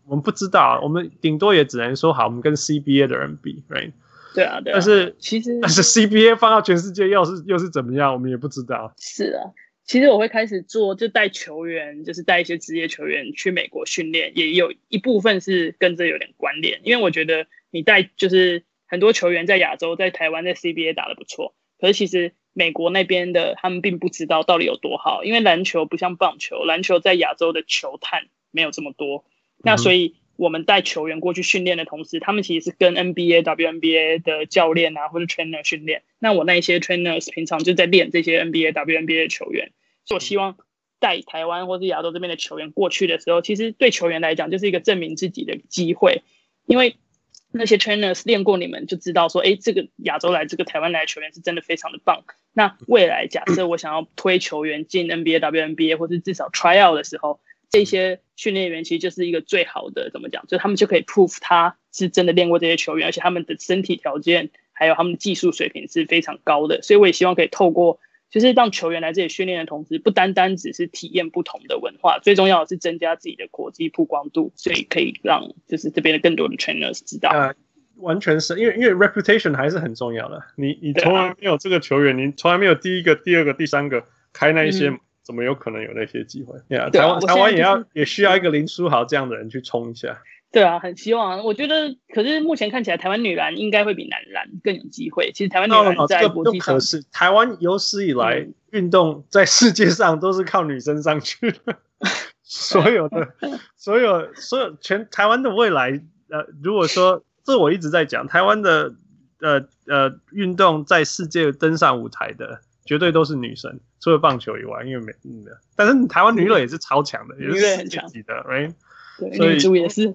我们不知道，我们顶多也只能说好，我们跟 CBA 的人比，right？对啊，对啊，但是其实但是 CBA 放到全世界又是又是怎么样，我们也不知道。是啊，其实我会开始做，就带球员，就是带一些职业球员去美国训练，也有一部分是跟这有点关联。因为我觉得你带就是很多球员在亚洲、在台湾、在 CBA 打得不错，可是其实美国那边的他们并不知道到底有多好，因为篮球不像棒球，篮球在亚洲的球探没有这么多，那所以。嗯我们带球员过去训练的同时，他们其实是跟 NBA、WNBA 的教练啊或者 trainer 训练。那我那一些 trainers 平常就在练这些 NBA、WNBA 的球员。所以我希望带台湾或是亚洲这边的球员过去的时候，其实对球员来讲就是一个证明自己的机会。因为那些 trainers 练过你们，就知道说，哎，这个亚洲来、这个台湾来的球员是真的非常的棒。那未来假设我想要推球员进 NBA、WNBA 或是至少 try out 的时候，这些训练员其实就是一个最好的，怎么讲？就他们就可以 prove 他是真的练过这些球员，而且他们的身体条件还有他们的技术水平是非常高的。所以我也希望可以透过，就是让球员来这里训练的同时，不单单只是体验不同的文化，最重要的是增加自己的国际曝光度，所以可以让就是这边的更多的 trainers 知道。呃，完全是因为因为 reputation 还是很重要的。你你从来没有这个球员，你从来没有第一个、第二个、第三个开那一些。嗯怎么有可能有那些机会？Yeah, 台湾、台湾也要也需要一个林书豪这样的人去冲一下。对啊，很希望。我觉得，可是目前看起来，台湾女篮应该会比男篮更有机会。其实台湾女篮在国际上，是台湾有史以来运动在世界上都是靠女生上去的。<laughs> 所有的、所有、所有全台湾的未来，呃，如果说这我一直在讲，台湾的呃呃运动在世界登上舞台的。绝对都是女生，除了棒球以外，因为没嗯的，但是台湾女垒也是超强的，也是世界级的，right？对，女足也是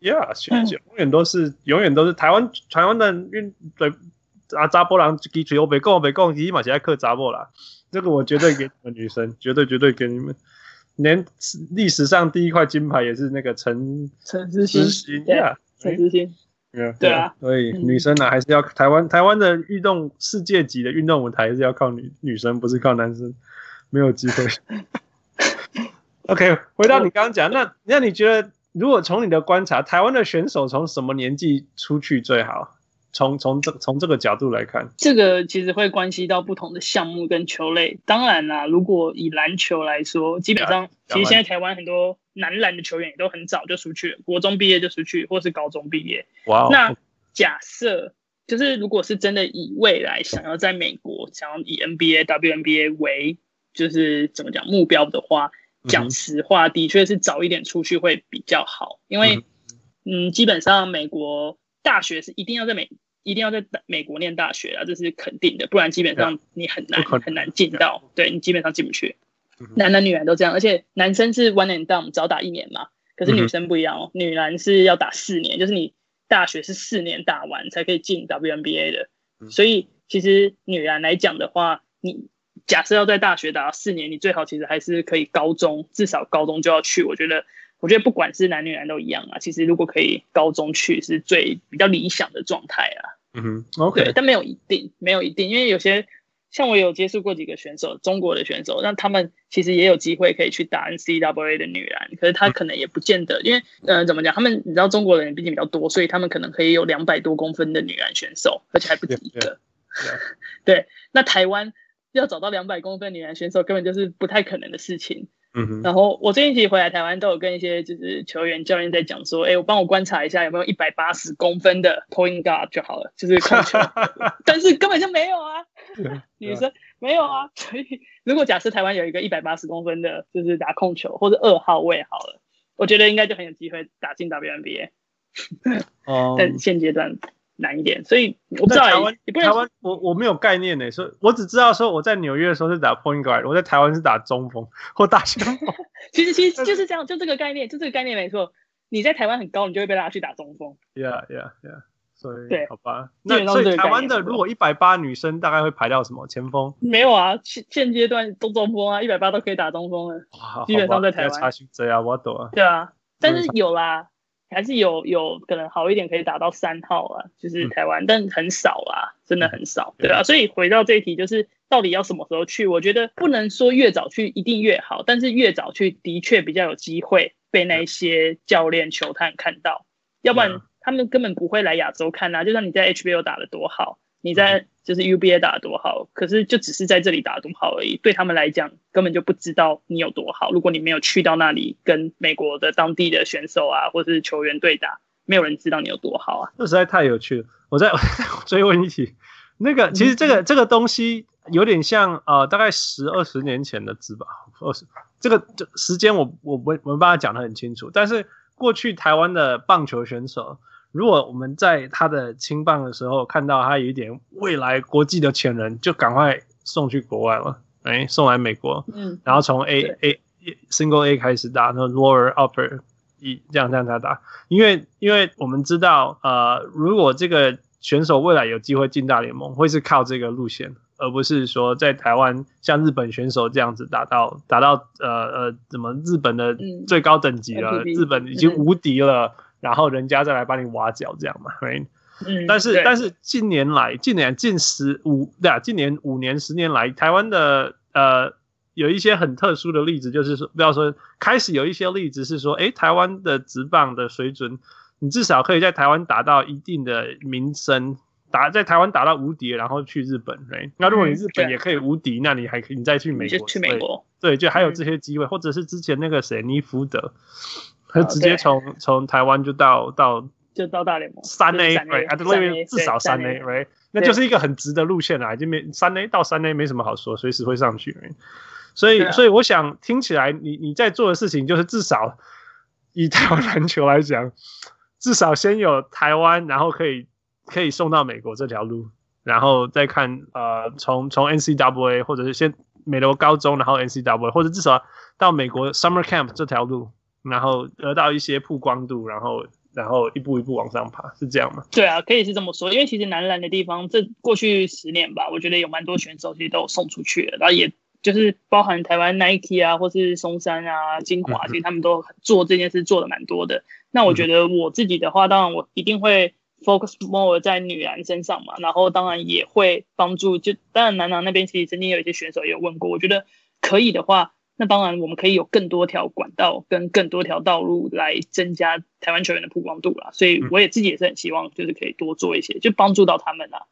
，Yeah，<laughs> 永远都是，永远都是台湾台湾的运对啊，查甫人基础我没讲，我没讲，起码现在克扎波啦，这个我绝对给你们女生，<laughs> 绝对绝对给你们，连历史上第一块金牌也是那个陈陈思欣陈思欣。对啊，所以女生呢、啊，还是要台湾台湾的运动世界级的运动舞台，还是要靠女女生，不是靠男生，没有机会。<laughs> OK，回到你刚刚讲，那那你觉得，如果从你的观察，台湾的选手从什么年纪出去最好？从从这从这个角度来看，这个其实会关系到不同的项目跟球类。当然啦，如果以篮球来说，基本上其实现在台湾很多男篮的球员也都很早就出去了，国中毕业就出去，或是高中毕业。哇！那假设就是如果是真的以未来想要在美国想要以 NBA、WNBA 为就是怎么讲目标的话，讲实话，的确是早一点出去会比较好，因为嗯，基本上美国。大学是一定要在美，一定要在美国念大学啊，这是肯定的，不然基本上你很难很难进到，对，你基本上进不去。男男女篮都这样，而且男生是 one and done，只要打一年嘛，可是女生不一样哦，女篮是要打四年，就是你大学是四年打完才可以进 WNBA 的，嗯、所以其实女篮来讲的话，你假设要在大学打四年，你最好其实还是可以高中，至少高中就要去。我觉得，我觉得不管是男女篮都一样啊。其实如果可以高中去，是最比较理想的状态啊。嗯哼，OK，对，但没有一定，没有一定，因为有些。像我有接触过几个选手，中国的选手，那他们其实也有机会可以去打 NCAA 的女篮，可是他可能也不见得，因为呃怎么讲，他们你知道中国人毕竟比较多，所以他们可能可以有两百多公分的女篮选手，而且还不止一个。Yeah, yeah, yeah. 对，那台湾要找到两百公分女篮选手，根本就是不太可能的事情。嗯哼，然后我最近其实回来台湾，都有跟一些就是球员教练在讲说，哎，我帮我观察一下有没有一百八十公分的 point guard 就好了，就是控球，<laughs> 但是根本就没有啊，女生没有啊，<laughs> 所以如果假设台湾有一个一百八十公分的，就是打控球或者二号位好了，我觉得应该就很有机会打进 WNBA。哦，<laughs> 但现阶段。难一点，所以我不知道台湾，台湾我我没有概念呢，所以我只知道说我在纽约的时候是打 point guard，我在台湾是打中锋或大前锋。<laughs> 其实其实就是这样，就这个概念，就这个概念没错。你在台湾很高，你就会被拉去打中锋。Yeah, yeah, yeah。所以对，好吧。那所以台湾的如果一百八女生大概会排到什么前锋？没有啊，现现阶段都中锋啊，一百八都可以打中锋了。哇，基本上在台湾。这啊我懂啊。对啊，但是有啦。还是有有可能好一点，可以打到三号啊，就是台湾，嗯、但很少啊，真的很少，对啊。所以回到这一题，就是到底要什么时候去？我觉得不能说越早去一定越好，但是越早去的确比较有机会被那些教练、球探看到，要不然他们根本不会来亚洲看啊。就算你在 HBO 打的多好。你在就是 UBA 打得多好，可是就只是在这里打得多好而已。对他们来讲，根本就不知道你有多好。如果你没有去到那里跟美国的当地的选手啊，或者是球员对打，没有人知道你有多好啊。这实在太有趣了。我再追问一题，那个其实这个这个东西有点像呃，大概十二十年前的字吧。二十这个这时间我我没没办法讲得很清楚，但是过去台湾的棒球选手。如果我们在他的青棒的时候看到他有一点未来国际的潜能，就赶快送去国外了，哎，送来美国，嗯，然后从 A A Single A 开始打，然后 Lower Upper 一这样这样打，因为因为我们知道，呃，如果这个选手未来有机会进大联盟，会是靠这个路线，而不是说在台湾像日本选手这样子打到打到呃呃，怎么日本的最高等级了，日本已经无敌了。然后人家再来帮你挖角，这样嘛，right? 嗯，但是但是近年来，近年近十五对啊，近年五年十年来，台湾的呃有一些很特殊的例子，就是说，不要说开始有一些例子是说，哎，台湾的职棒的水准，你至少可以在台湾达到一定的名声，打在台湾打到无敌，然后去日本，right? 那如果你日本也可以无敌，那你还可以你再去美国，去美国，对，就还有这些机会，或者是之前那个谁尼福德。他直接从从台湾就到到就到大联盟三 A，right？啊，对，至少三 A，right？那就是一个很直的路线啦，已经没三 A 到三 A 没什么好说，随时会上去。所以，所以我想听起来，你你在做的事情就是至少以台湾篮球来讲，至少先有台湾，然后可以可以送到美国这条路，然后再看呃，从从 NCAA 或者是先美国高中，然后 NCAA 或者至少到美国 Summer Camp 这条路。然后得到一些曝光度，然后然后一步一步往上爬，是这样吗？对啊，可以是这么说。因为其实男篮的地方，这过去十年吧，我觉得有蛮多选手其实都有送出去了，然后也就是包含台湾 Nike 啊，或是松山啊、金华，其实他们都做这件事做的蛮多的。那我觉得我自己的话，当然我一定会 focus more 在女篮身上嘛，然后当然也会帮助。就当然男篮那边其实曾经有一些选手也有问过，我觉得可以的话。那当然，我们可以有更多条管道跟更多条道路来增加台湾球员的曝光度啦。所以我也自己也是很希望，就是可以多做一些，就帮助到他们啦。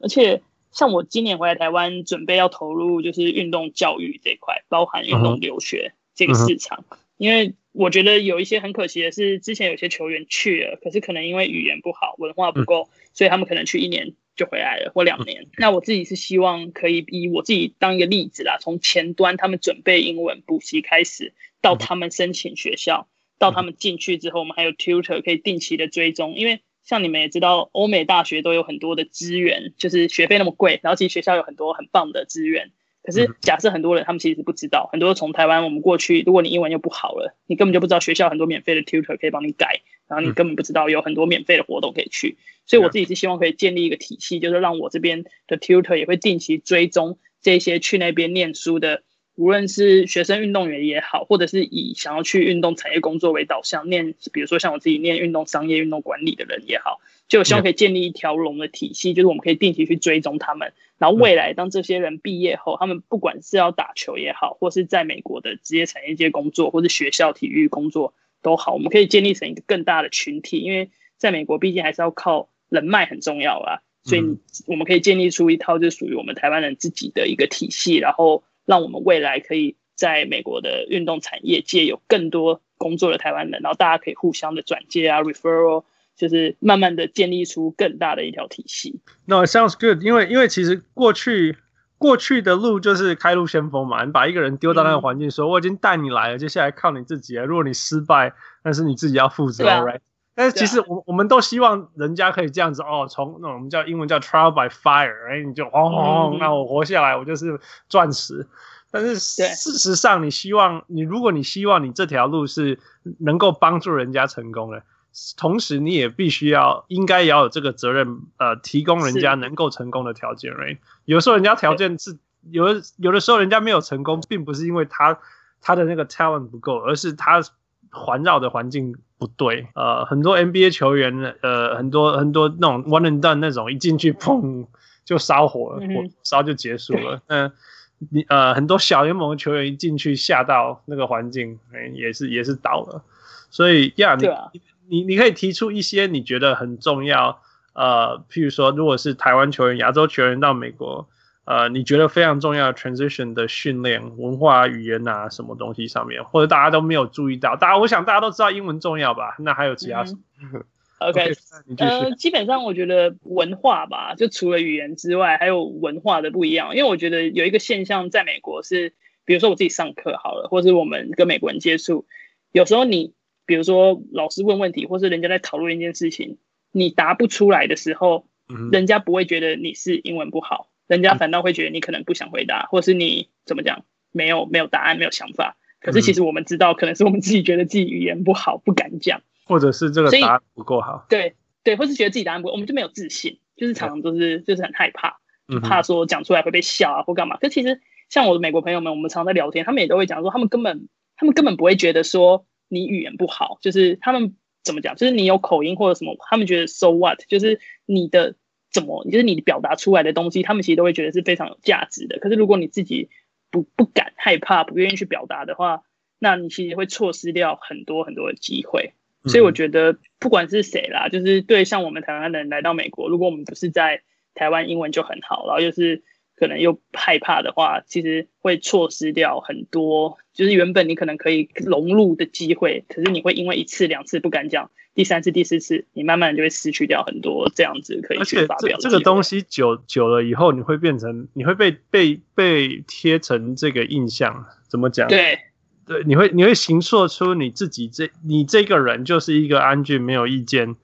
而且像我今年回来台湾，准备要投入就是运动教育这一块，包含运动留学这个市场。因为我觉得有一些很可惜的是，之前有些球员去了，可是可能因为语言不好、文化不够，所以他们可能去一年。就回来了，或两年。那我自己是希望可以以我自己当一个例子啦，从前端他们准备英文补习开始，到他们申请学校，到他们进去之后，我们还有 tutor 可以定期的追踪。因为像你们也知道，欧美大学都有很多的资源，就是学费那么贵，然后其实学校有很多很棒的资源。可是假设很多人他们其实是不知道，很多从台湾我们过去，如果你英文又不好了，你根本就不知道学校很多免费的 tutor 可以帮你改。然后你根本不知道有很多免费的活动可以去。所以我自己是希望可以建立一个体系，就是让我这边的 tutor 也会定期追踪这些去那边念书的，无论是学生运动员也好，或者是以想要去运动产业工作为导向念，比如说像我自己念运动商业、运动管理的人也好，就我希望可以建立一条龙的体系，就是我们可以定期去追踪他们，然后未来当这些人毕业后，他们不管是要打球也好，或是在美国的职业产业界工作，或是学校体育工作都好，我们可以建立成一个更大的群体，因为在美国毕竟还是要靠。人脉很重要啊，所以我们可以建立出一套就是属于我们台湾人自己的一个体系，然后让我们未来可以在美国的运动产业界有更多工作的台湾人，然后大家可以互相的转介啊，referral，就是慢慢的建立出更大的一条体系。No, it sounds good，因为因为其实过去过去的路就是开路先锋嘛，你把一个人丢到那个环境，说我已经带你来了，接下来靠你自己了。如果你失败，那是你自己要负责，right？但是其实我我们都希望人家可以这样子哦，从那我们叫英文叫 trial by fire，哎，你就轰轰，那我活下来，我就是钻石。但是事实上，你希望你如果你希望你这条路是能够帮助人家成功的，同时你也必须要应该也要有这个责任，呃，提供人家能够成功的条件。right？有时候人家条件是有的，有的时候人家没有成功，并不是因为他他的那个 talent 不够，而是他环绕的环境。不对，呃，很多 NBA 球员，呃，很多很多那种 one and done 那种，一进去砰就烧火了，火烧就结束了。<laughs> 嗯，你呃，很多小联盟的球员一进去吓到那个环境，嗯，也是也是倒了。所以呀，你你你可以提出一些你觉得很重要，呃，譬如说，如果是台湾球员、亚洲球员到美国。呃，你觉得非常重要的 transition 的训练、文化、语言啊，什么东西上面，或者大家都没有注意到？大家，我想大家都知道英文重要吧？那还有其他什么？<laughs> 嗯、OK，呃，基本上我觉得文化吧，就除了语言之外，还有文化的不一样。因为我觉得有一个现象，在美国是，比如说我自己上课好了，或者我们跟美国人接触，有时候你，比如说老师问问题，或是人家在讨论一件事情，你答不出来的时候，人家不会觉得你是英文不好。人家反倒会觉得你可能不想回答，或是你怎么讲，没有没有答案，没有想法。可是其实我们知道，可能是我们自己觉得自己语言不好，不敢讲，或者是这个答案不够好。对对，或是觉得自己答案不够，我们就没有自信，就是常常都是就是很害怕，怕说讲出来会被笑啊或干嘛。可其实像我的美国朋友们，我们常常在聊天，他们也都会讲说，他们根本他们根本不会觉得说你语言不好，就是他们怎么讲，就是你有口音或者什么，他们觉得 so what，就是你的。怎么？就是你表达出来的东西，他们其实都会觉得是非常有价值的。可是如果你自己不不敢、害怕、不愿意去表达的话，那你其实会错失掉很多很多的机会。所以我觉得，不管是谁啦，就是对像我们台湾人来到美国，如果我们不是在台湾英文就很好，然后又是可能又害怕的话，其实会错失掉很多，就是原本你可能可以融入的机会。可是你会因为一次两次不敢讲。第三次、第四次，你慢慢就会失去掉很多这样子可以去发表的。这这个东西久久了以后，你会变成，你会被被被贴成这个印象。怎么讲？对对，你会你会形塑出你自己这你这个人就是一个安静、没有意见、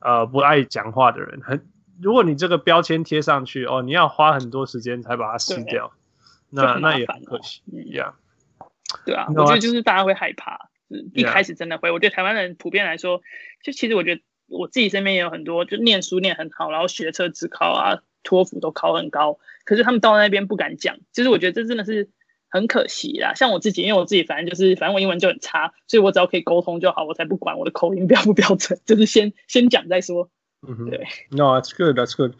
呃不爱讲话的人。很，如果你这个标签贴上去，哦，你要花很多时间才把它撕掉，那那也很可惜。一样。对啊，我觉得就是大家会害怕。一开始真的会，我觉得台湾人普遍来说，就其实我觉得我自己身边也有很多，就念书念很好，然后学测指考啊、托福都考很高，可是他们到那边不敢讲。其实我觉得这真的是很可惜啦。像我自己，因为我自己反正就是，反正我英文就很差，所以我只要可以沟通就好，我才不管我的口音标不标准，<laughs> 就是先先讲再说。嗯哼，对。No，that's good，that's good。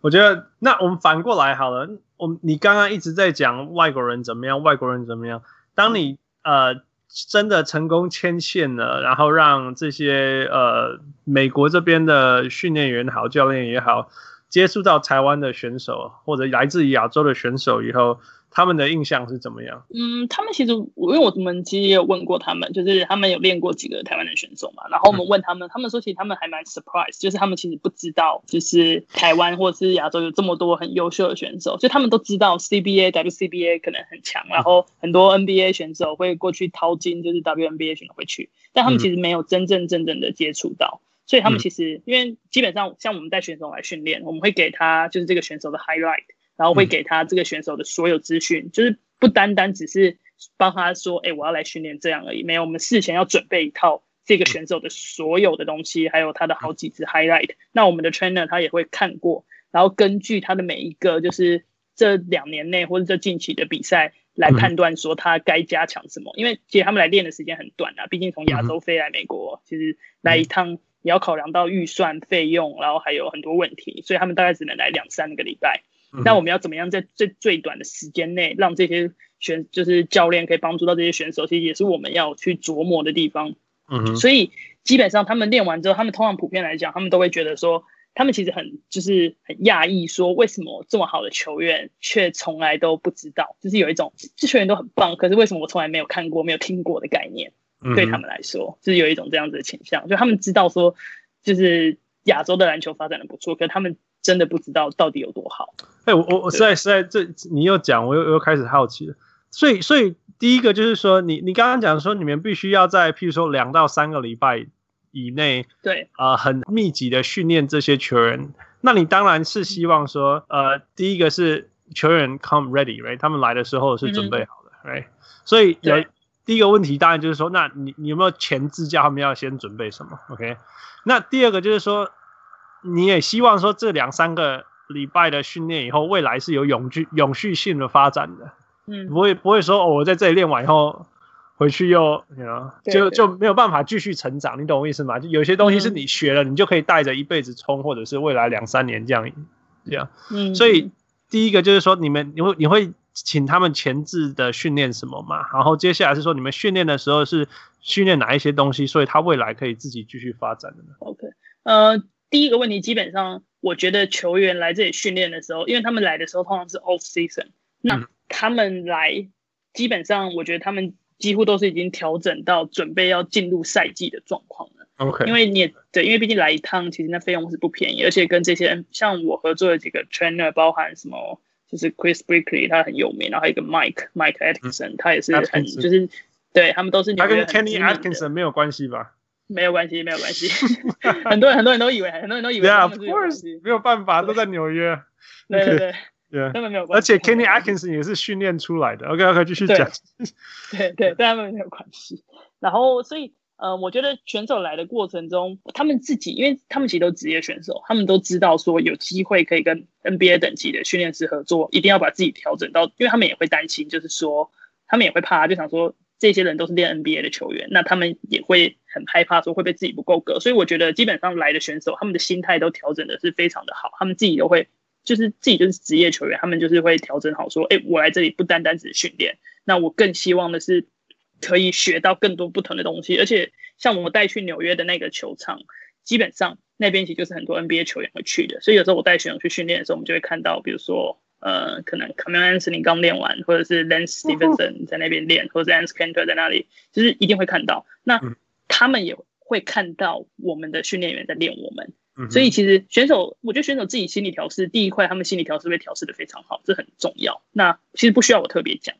我觉得那我们反过来好了，我你刚刚一直在讲外国人怎么样，外国人怎么样，当你呃。真的成功牵线了，然后让这些呃美国这边的训练员好、教练也好，接触到台湾的选手或者来自于亚洲的选手以后。他们的印象是怎么样？嗯，他们其实，因为我们其实也有问过他们，就是他们有练过几个台湾的选手嘛。然后我们问他们，嗯、他们说其实他们还蛮 surprise，就是他们其实不知道，就是台湾或者是亚洲有这么多很优秀的选手。就他们都知道 CBA、WCBA 可能很强，然后很多 NBA 选手会过去淘金，就是 WNBA 选手会去，但他们其实没有真正真正的接触到。所以他们其实，因为基本上像我们带选手来训练，我们会给他就是这个选手的 highlight。然后会给他这个选手的所有资讯，就是不单单只是帮他说，哎，我要来训练这样而已。没有，我们事前要准备一套这个选手的所有的东西，还有他的好几支 highlight。那我们的 trainer 他也会看过，然后根据他的每一个就是这两年内或者这近期的比赛来判断说他该加强什么。因为其实他们来练的时间很短啊，毕竟从亚洲飞来美国，其实来一趟也要考量到预算费用，然后还有很多问题，所以他们大概只能来两三个礼拜。那我们要怎么样在最最短的时间内让这些选就是教练可以帮助到这些选手，其实也是我们要去琢磨的地方。嗯，所以基本上他们练完之后，他们通常普遍来讲，他们都会觉得说，他们其实很就是很讶异，说为什么这么好的球员却从来都不知道，就是有一种这球员都很棒，可是为什么我从来没有看过、没有听过的概念，对他们来说，就是有一种这样子的倾向，就他们知道说，就是亚洲的篮球发展的不错，可是他们。真的不知道到底有多好。哎、欸，我我我实在实在这你又讲，我又又开始好奇了。所以所以第一个就是说，你你刚刚讲说你们必须要在譬如说两到三个礼拜以内，对啊、呃，很密集的训练这些球员。那你当然是希望说，呃，第一个是球员 come ready，right？他们来的时候是准备好的，right？所以有第一个问题当然就是说，那你你有没有前置叫他们要先准备什么？OK？那第二个就是说。你也希望说这两三个礼拜的训练以后，未来是有永续永续性的发展的，嗯，不会不会说哦，我在这里练完以后回去又就就没有办法继续成长，你懂我意思吗？就有些东西是你学了，嗯、你就可以带着一辈子冲，或者是未来两三年这样这样，嗯，所以第一个就是说，你们你会你会请他们前置的训练什么嘛？然后接下来是说，你们训练的时候是训练哪一些东西，所以他未来可以自己继续发展的呢？OK，呃。第一个问题，基本上我觉得球员来这里训练的时候，因为他们来的时候通常是 off season，那他们来基本上，我觉得他们几乎都是已经调整到准备要进入赛季的状况了。OK，因为你也对，因为毕竟来一趟，其实那费用是不便宜，而且跟这些，像我合作的几个 trainer，包含什么，就是 Chris Brickley，他很有名，然后还有一个 Mike Mike Atkinson，他也是很就是对他们都是他跟 Kenny Atkinson 没有关系吧？没有关系，没有关系。<laughs> 很多人很多人都以为，很多人都以为，Yeah, of course，没有办法，都在纽约。对对对，对，<laughs> 根本没有关系。而且 Kenny Atkinson 也是训练出来的。OK OK，继续讲。对对，跟他们没有关系。然后，所以呃，我觉得选手来的过程中，他们自己，因为他们其实都职业选手，他们都知道说有机会可以跟 NBA 等级的训练师合作，一定要把自己调整到，因为他们也会担心，就是说他们也会怕，就想说。这些人都是练 NBA 的球员，那他们也会很害怕说会不会自己不够格，所以我觉得基本上来的选手，他们的心态都调整的是非常的好，他们自己都会就是自己就是职业球员，他们就是会调整好说，哎，我来这里不单单只是训练，那我更希望的是可以学到更多不同的东西，而且像我带去纽约的那个球场，基本上那边其实就是很多 NBA 球员会去的，所以有时候我带选手去训练的时候，我们就会看到，比如说。呃，可能 Camille Anthony 刚练完，或者是 Lance Stephenson 在那边练，或者 Enes Kanter 在那里，就是一定会看到。那他们也会看到我们的训练员在练我们，所以其实选手，我觉得选手自己心理调试，第一块他们心理调试会调试的非常好，这很重要。那其实不需要我特别讲，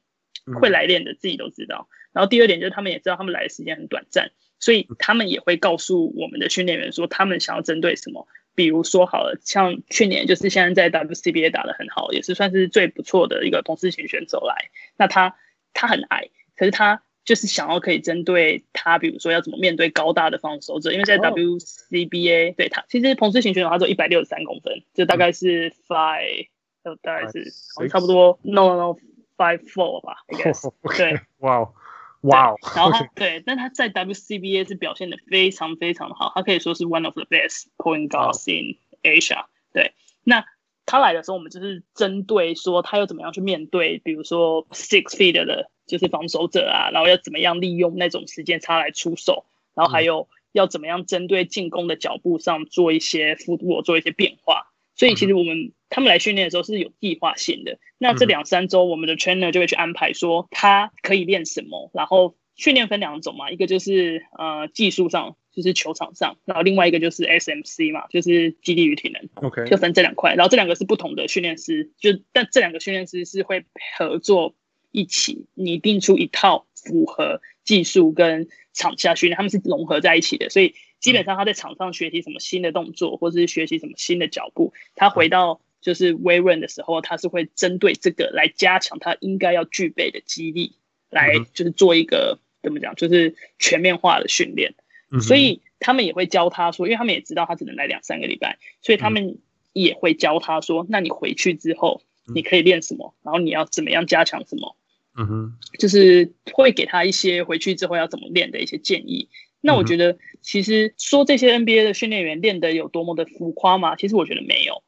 会来练的自己都知道。然后第二点就是他们也知道他们来的时间很短暂，所以他们也会告诉我们的训练员说他们想要针对什么。比如说好了，像去年就是现在在 WCBA 打得很好，也是算是最不错的一个同事型选手来。那他他很矮，可是他就是想要可以针对他，比如说要怎么面对高大的防守者，因为在 WCBA、oh. 对他其实同事型选手他只有一百六十三公分，就大概是 five，就大概是差不多 no no no five four 吧，I guess、<laughs> oh, okay. 对，哇哦。哇哦！然后他对，但他在 WCBA 是表现的非常非常的好，他可以说是 one of the best point guards in Asia。对，那他来的时候，我们就是针对说他要怎么样去面对，比如说 six feet 的，就是防守者啊，然后要怎么样利用那种时间差来出手，然后还有要怎么样针对进攻的脚步上做一些 footwork，做一些变化。所以其实我们他们来训练的时候是有计划性的。那这两三周，我们的 trainer 就会去安排说他可以练什么。然后训练分两种嘛，一个就是呃技术上，就是球场上；然后另外一个就是 SMC 嘛，就是基地与体能。OK，就分这两块。然后这两个是不同的训练师，就但这两个训练师是会合作一起拟定出一套符合技术跟场下训练，他们是融合在一起的，所以。基本上他在场上学习什么新的动作，或者是学习什么新的脚步，他回到就是 weight room 的时候，他是会针对这个来加强他应该要具备的肌力，来就是做一个怎么讲，就是全面化的训练。嗯、所以他们也会教他说，因为他们也知道他只能来两三个礼拜，所以他们也会教他说，嗯、那你回去之后你可以练什么，然后你要怎么样加强什么，嗯哼，就是会给他一些回去之后要怎么练的一些建议。那我觉得，其实说这些 NBA 的训练员练得有多么的浮夸吗？其实我觉得没有。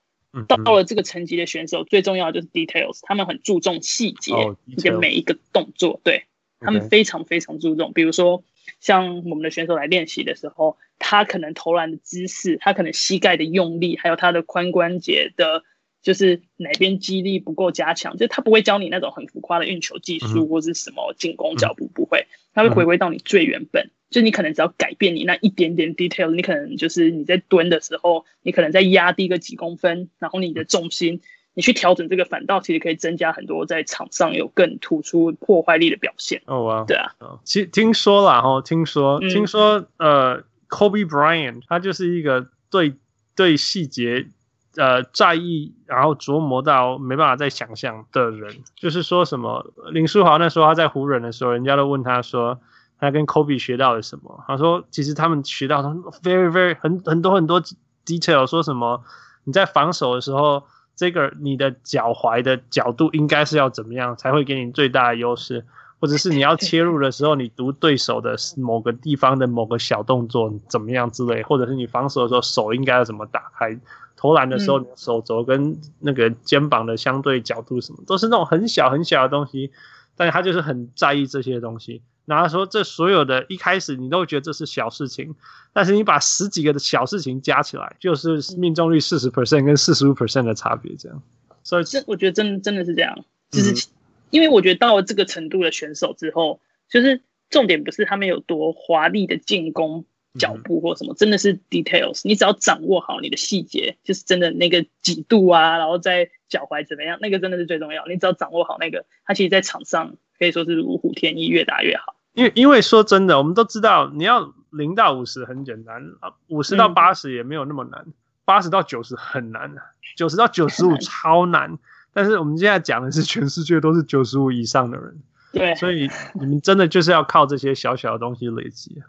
到了这个层级的选手，最重要的就是 details，他们很注重细节，你的每一个动作，对他们非常非常注重。比如说，像我们的选手来练习的时候，他可能投篮的姿势，他可能膝盖的用力，还有他的髋关节的，就是哪边肌力不够加强，就是他不会教你那种很浮夸的运球技术或是什么进攻脚步，不会，他会回归到你最原本。就你可能只要改变你那一点点 detail，你可能就是你在蹲的时候，你可能在压低个几公分，然后你的重心，你去调整这个，反倒其实可以增加很多在场上有更突出破坏力的表现。哦哇，对啊，其实听说了哈，听说听说呃，Kobe Bryant 他就是一个对对细节呃在意，然后琢磨到没办法再想象的人。就是说什么林书豪那时候他在湖人的时候，人家都问他说。他跟 Kobe 学到了什么？他说，其实他们学到的 very very 很很多很多 detail，说什么你在防守的时候，这个你的脚踝的角度应该是要怎么样才会给你最大的优势，或者是你要切入的时候，你读对手的某个地方的某个小动作怎么样之类，或者是你防守的时候手应该要怎么打开，投篮的时候你手肘跟那个肩膀的相对角度什么，都是那种很小很小的东西，但是他就是很在意这些东西。然后说，这所有的一开始你都觉得这是小事情，但是你把十几个的小事情加起来，就是命中率四十 percent 跟四十五 percent 的差别，这样。所以，这我觉得真真的是这样，就是因为我觉得到了这个程度的选手之后，就是重点不是他们有多华丽的进攻脚步或什么，真的是 details。你只要掌握好你的细节，就是真的那个几度啊，然后在脚踝怎么样，那个真的是最重要。你只要掌握好那个，他其实在场上。可以说是如虎添翼，越打越好。因为因为说真的，我们都知道，你要零到五十很简单啊，五十到八十也没有那么难，八十、嗯、到九十很难，九十到九十五 <laughs> 超难。但是我们现在讲的是全世界都是九十五以上的人，对，所以你们真的就是要靠这些小小的东西累积。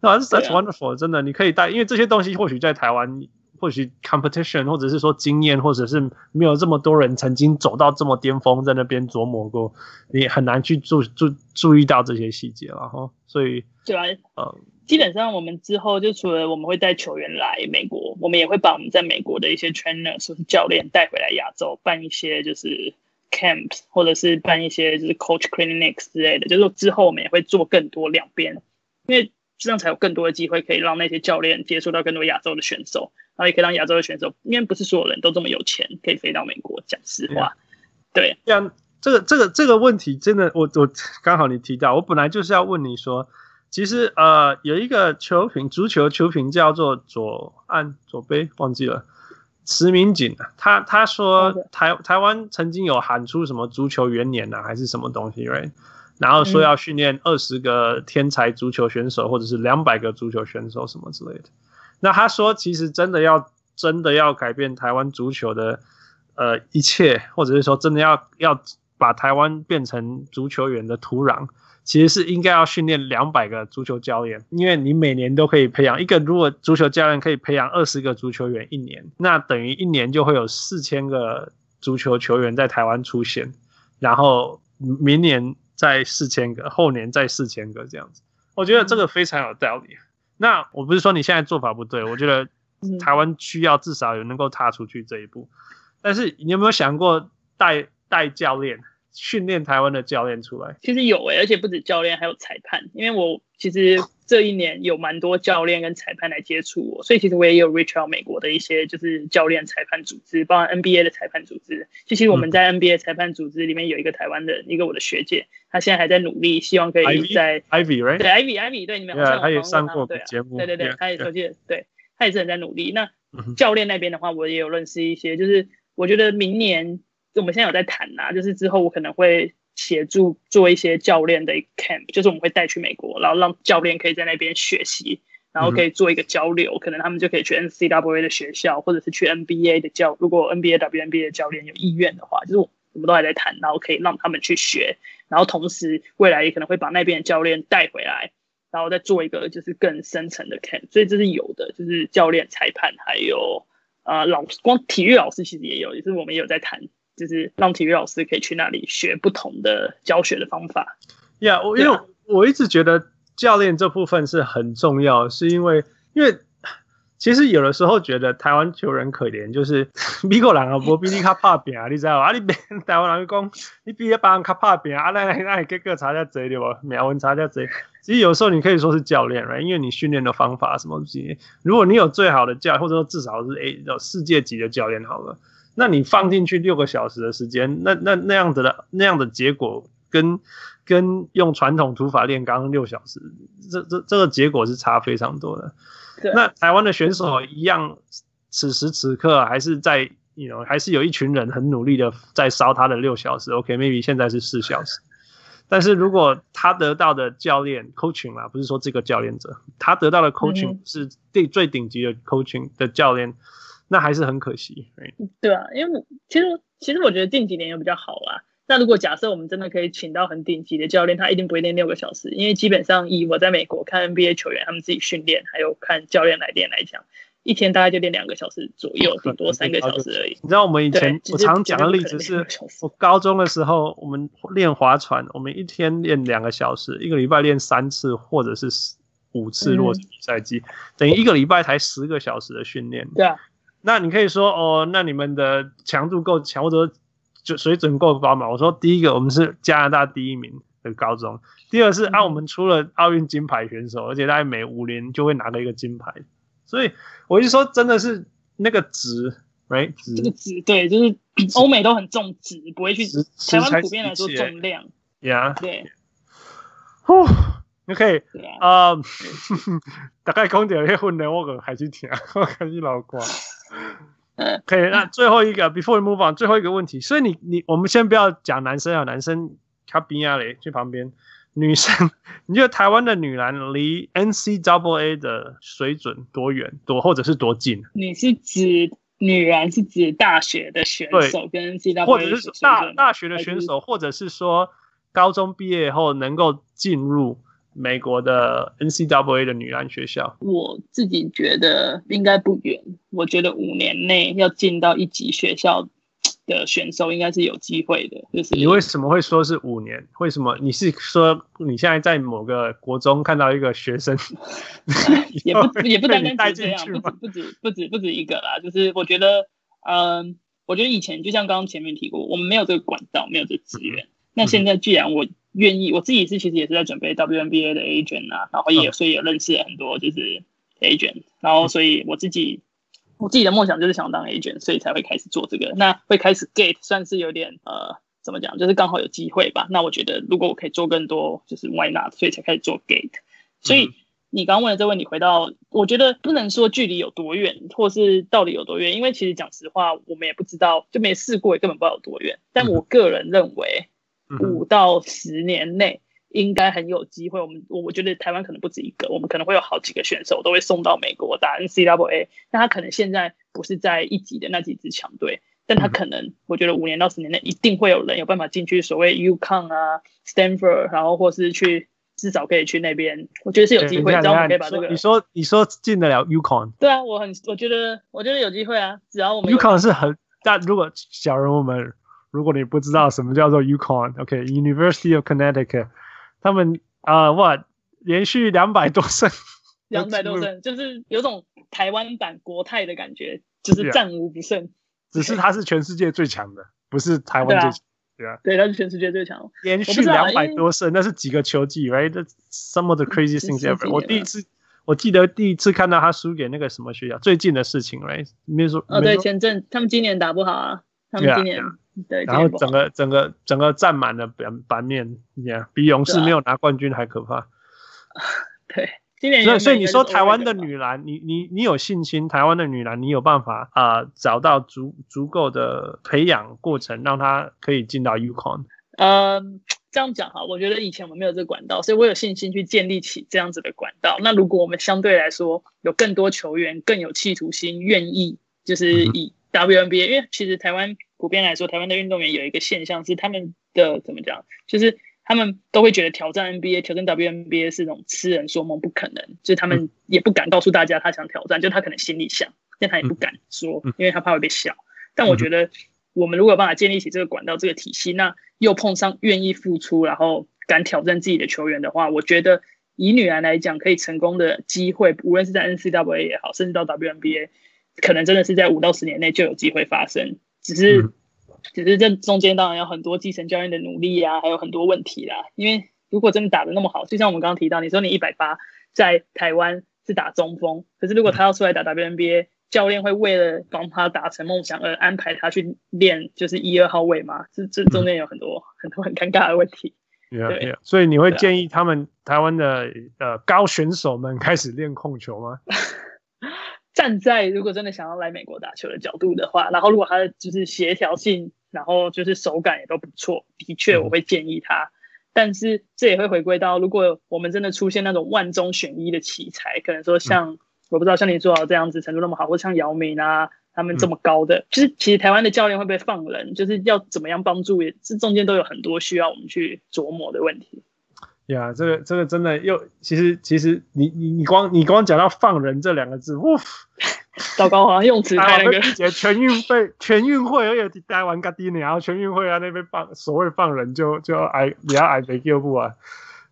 那 that's wonderful，真的，你可以带，因为这些东西或许在台湾。或许 competition，或者是说经验，或者是没有这么多人曾经走到这么巅峰，在那边琢磨过，你很难去注注注意到这些细节了哈。所以，对啊，呃，基本上我们之后就除了我们会带球员来美国，我们也会把我们在美国的一些 trainer 或是教练带回来亚洲，办一些就是 camps，或者是办一些就是 coach clinics 之类的。就是之后我们也会做更多两边，因为这样才有更多的机会可以让那些教练接触到更多亚洲的选手。然后也可以让亚洲的选手，因为不是所有人都这么有钱，可以飞到美国。讲实话，对，这样这个这个这个问题真的，我我刚好你提到，我本来就是要问你说，其实呃有一个球评，足球球评叫做左岸左杯，忘记了，池明锦啊，他他说台台湾曾经有喊出什么足球元年啊，还是什么东西，right？然后说要训练二十个天才足球选手，或者是两百个足球选手什么之类的。那他说，其实真的要真的要改变台湾足球的呃一切，或者是说真的要要把台湾变成足球员的土壤，其实是应该要训练两百个足球教练，因为你每年都可以培养一个，如果足球教练可以培养二十个足球员一年，那等于一年就会有四千个足球球员在台湾出现，然后明年再四千个，后年再四千个这样子，我觉得这个非常有道理。那我不是说你现在做法不对，我觉得台湾需要至少有能够踏出去这一步。但是你有没有想过带带教练训练台湾的教练出来？其实有诶、欸，而且不止教练，还有裁判。因为我其实这一年有蛮多教练跟裁判来接触我，所以其实我也有 reach out 美国的一些就是教练裁判组织，包括 NBA 的裁判组织。其实我们在 NBA 裁判组织里面有一个台湾的一个我的学姐。她现在还在努力，希望可以在 Ivy，right？对，Ivy，Ivy，对，你们好像他也上过节目，对对对，她也说，对，她也是很在努力。那教练那边的话，我也有认识一些，就是我觉得明年我们现在有在谈呐，就是之后我可能会协助做一些教练的 camp，就是我们会带去美国，然后让教练可以在那边学习，然后可以做一个交流，可能他们就可以去 NCAA 的学校，或者是去 NBA 的教，如果 NBA、WNBA 的教练有意愿的话，就是我。我们都还在谈，然后可以让他们去学，然后同时未来也可能会把那边的教练带回来，然后再做一个就是更深层的 camp，所以这是有的，就是教练、裁判还有呃老光体育老师其实也有，也是我们也有在谈，就是让体育老师可以去那里学不同的教学的方法。呀、yeah，我因为我一直觉得教练这部分是很重要，是因为因为。其实有的时候觉得台湾球员可怜，就是 <laughs> 美国人啊，不比你卡怕扁啊，你知道吗？啊，你别台湾人讲，你比别人卡怕扁啊，那那那个个差价贼对吧？苗文查下贼。其实有时候你可以说是教练，right? 因为你训练的方法什么东西，如果你有最好的教，或者说至少是诶有世界级的教练好了，那你放进去六个小时的时间，那那那样子的那样的结果跟，跟跟用传统土法炼钢六小时，这这这个结果是差非常多的。那台湾的选手一样，此时此刻还是在，you know, 还是有一群人很努力的在烧他的六小时。OK，maybe、okay, 现在是四小时，但是如果他得到的教练 coaching 啦，不是说这个教练者，他得到的 coaching 是最最顶级的 coaching 的教练，那还是很可惜。对啊，因为其实其实我觉得近几年也比较好啊。那如果假设我们真的可以请到很顶级的教练，他一定不会练六个小时，因为基本上以我在美国看 NBA 球员他们自己训练，还有看教练来练来讲，一天大概就练两个小时左右，顶多三个小时而已。你知道我们以前我常讲的例子是，我高中的时候我们练划船，我们一天练两个小时，一个礼拜练三次或者是五次，如果是比赛季，等于一个礼拜才十个小时的训练。对啊，那你可以说哦，那你们的强度够强，或者。就水准够高嘛？我说第一个，我们是加拿大第一名的高中；第二是啊，我们出了奥运金牌选手，而且大概每五年就会拿到一个金牌。所以我就说，真的是那个值，right？值这个值对，就是欧美都很重值，不会去台湾普遍来说重量。呀、yeah，对。呼，OK，啊，<laughs> 大概讲到那份呢，我可还是听，<laughs> 我开始老挂。<laughs> 可以，那最后一个，before we move on，最后一个问题。所以你你，我们先不要讲男生啊，男生卡比亚嘞，去旁边。女生，<laughs> 你觉得台湾的女篮离 NCAA 的水准多远？多或者是多近？你是指女篮是指大学的选手跟 NCAA，或者是大大学的选手，或者是说高中毕业后能够进入？美国的 NCAA 的女篮学校，我自己觉得应该不远。我觉得五年内要进到一级学校的选手应该是有机会的。就是你为什么会说是五年？为什么你是说你现在在某个国中看到一个学生？<laughs> 也不也不单单是这样，不止不止不止不止一个啦。就是我觉得，嗯，我觉得以前就像刚刚前面提过，我们没有这个管道，没有这个资源。那现在既然我愿意，我自己是其实也是在准备 WNBA 的 agent 啊，然后也所以也认识了很多就是 agent，然后所以我自己我自己的梦想就是想当 agent，所以才会开始做这个。那会开始 gate 算是有点呃怎么讲，就是刚好有机会吧。那我觉得如果我可以做更多，就是 why not？所以才开始做 gate。所以你刚刚问的这个问题，回到我觉得不能说距离有多远，或是到底有多远，因为其实讲实话，我们也不知道，就没试过，也根本不知道有多远。但我个人认为。五到十年内应该很有机会。我们我我觉得台湾可能不止一个，我们可能会有好几个选手都会送到美国打 NCAA。那他可能现在不是在一级的那几支强队，但他可能我觉得五年到十年内一定会有人有办法进去所谓 UConn 啊、Stanford，然后或是去至少可以去那边。我觉得是有机会，只要我们可以把这个。你说你说进得了 UConn？对啊，我很我觉得我觉得有机会啊，只要我们 UConn 是很但如果小人我们。如果你不知道什么叫做 UConn，OK，University of Connecticut，他们啊，哇，连续两百多胜，<laughs> 两百多胜，<laughs> 就是有种台湾版国泰的感觉，就是战无不胜。只是他是全世界最强的，不是台湾最强，对啊，对，他是全世界最强，连续两百多胜，那是几个球季，right？Some of the crazy things ever。我第一次，我记得第一次看到他输给那个什么学校，最近的事情，right？没说，哦，对，前阵他们今年打不好啊，他们今年。对，然后整个整个整个占满了版版面，这样比勇士没有拿冠军还可怕。<laughs> 对，今年所以所以你说台湾的女篮，你你你有信心？台湾的女篮，你有办法啊、呃、找到足足够的培养过程，让她可以进到 UConn？嗯，这样讲哈，我觉得以前我们没有这个管道，所以我有信心去建立起这样子的管道。那如果我们相对来说有更多球员更有企图心，愿意就是以 WNBA，、嗯、因为其实台湾。普遍来说，台湾的运动员有一个现象是，他们的怎么讲，就是他们都会觉得挑战 NBA、挑战 WNBA 是那种痴人说梦，不可能。就是他们也不敢告诉大家他想挑战，就他可能心里想，但他也不敢说，因为他怕会被笑。但我觉得，我们如果有办法建立起这个管道、这个体系，那又碰上愿意付出，然后敢挑战自己的球员的话，我觉得以女篮来讲，可以成功的机会，无论是在 NCAA 也好，甚至到 WNBA，可能真的是在五到十年内就有机会发生。只是。只是这中间当然有很多基层教练的努力啊，还有很多问题啦。因为如果真的打的那么好，就像我们刚刚提到，你说你一百八在台湾是打中锋，可是如果他要出来打 WNBA，教练会为了帮他达成梦想而安排他去练就是一二号位吗？这这中间有很多很多很尴尬的问题。Yeah, 对，yeah. 所以你会建议他们台湾的呃高选手们开始练控球吗？<laughs> 站在如果真的想要来美国打球的角度的话，然后如果他的就是协调性，然后就是手感也都不错，的确我会建议他。嗯、但是这也会回归到，如果我们真的出现那种万中选一的奇才，可能说像、嗯、我不知道像你做到这样子程度那么好，或像姚明啊他们这么高的，嗯、就是其实台湾的教练会不会放人，就是要怎么样帮助，也这中间都有很多需要我们去琢磨的问题。呀，yeah, 这个这个真的又其实其实你你你光你光讲到放人这两个字，呜，糟糕，好像用词太那个。全运会全运会而且待完个第年，然后全运会啊那边放所谓放人就就挨也要挨没救不啊。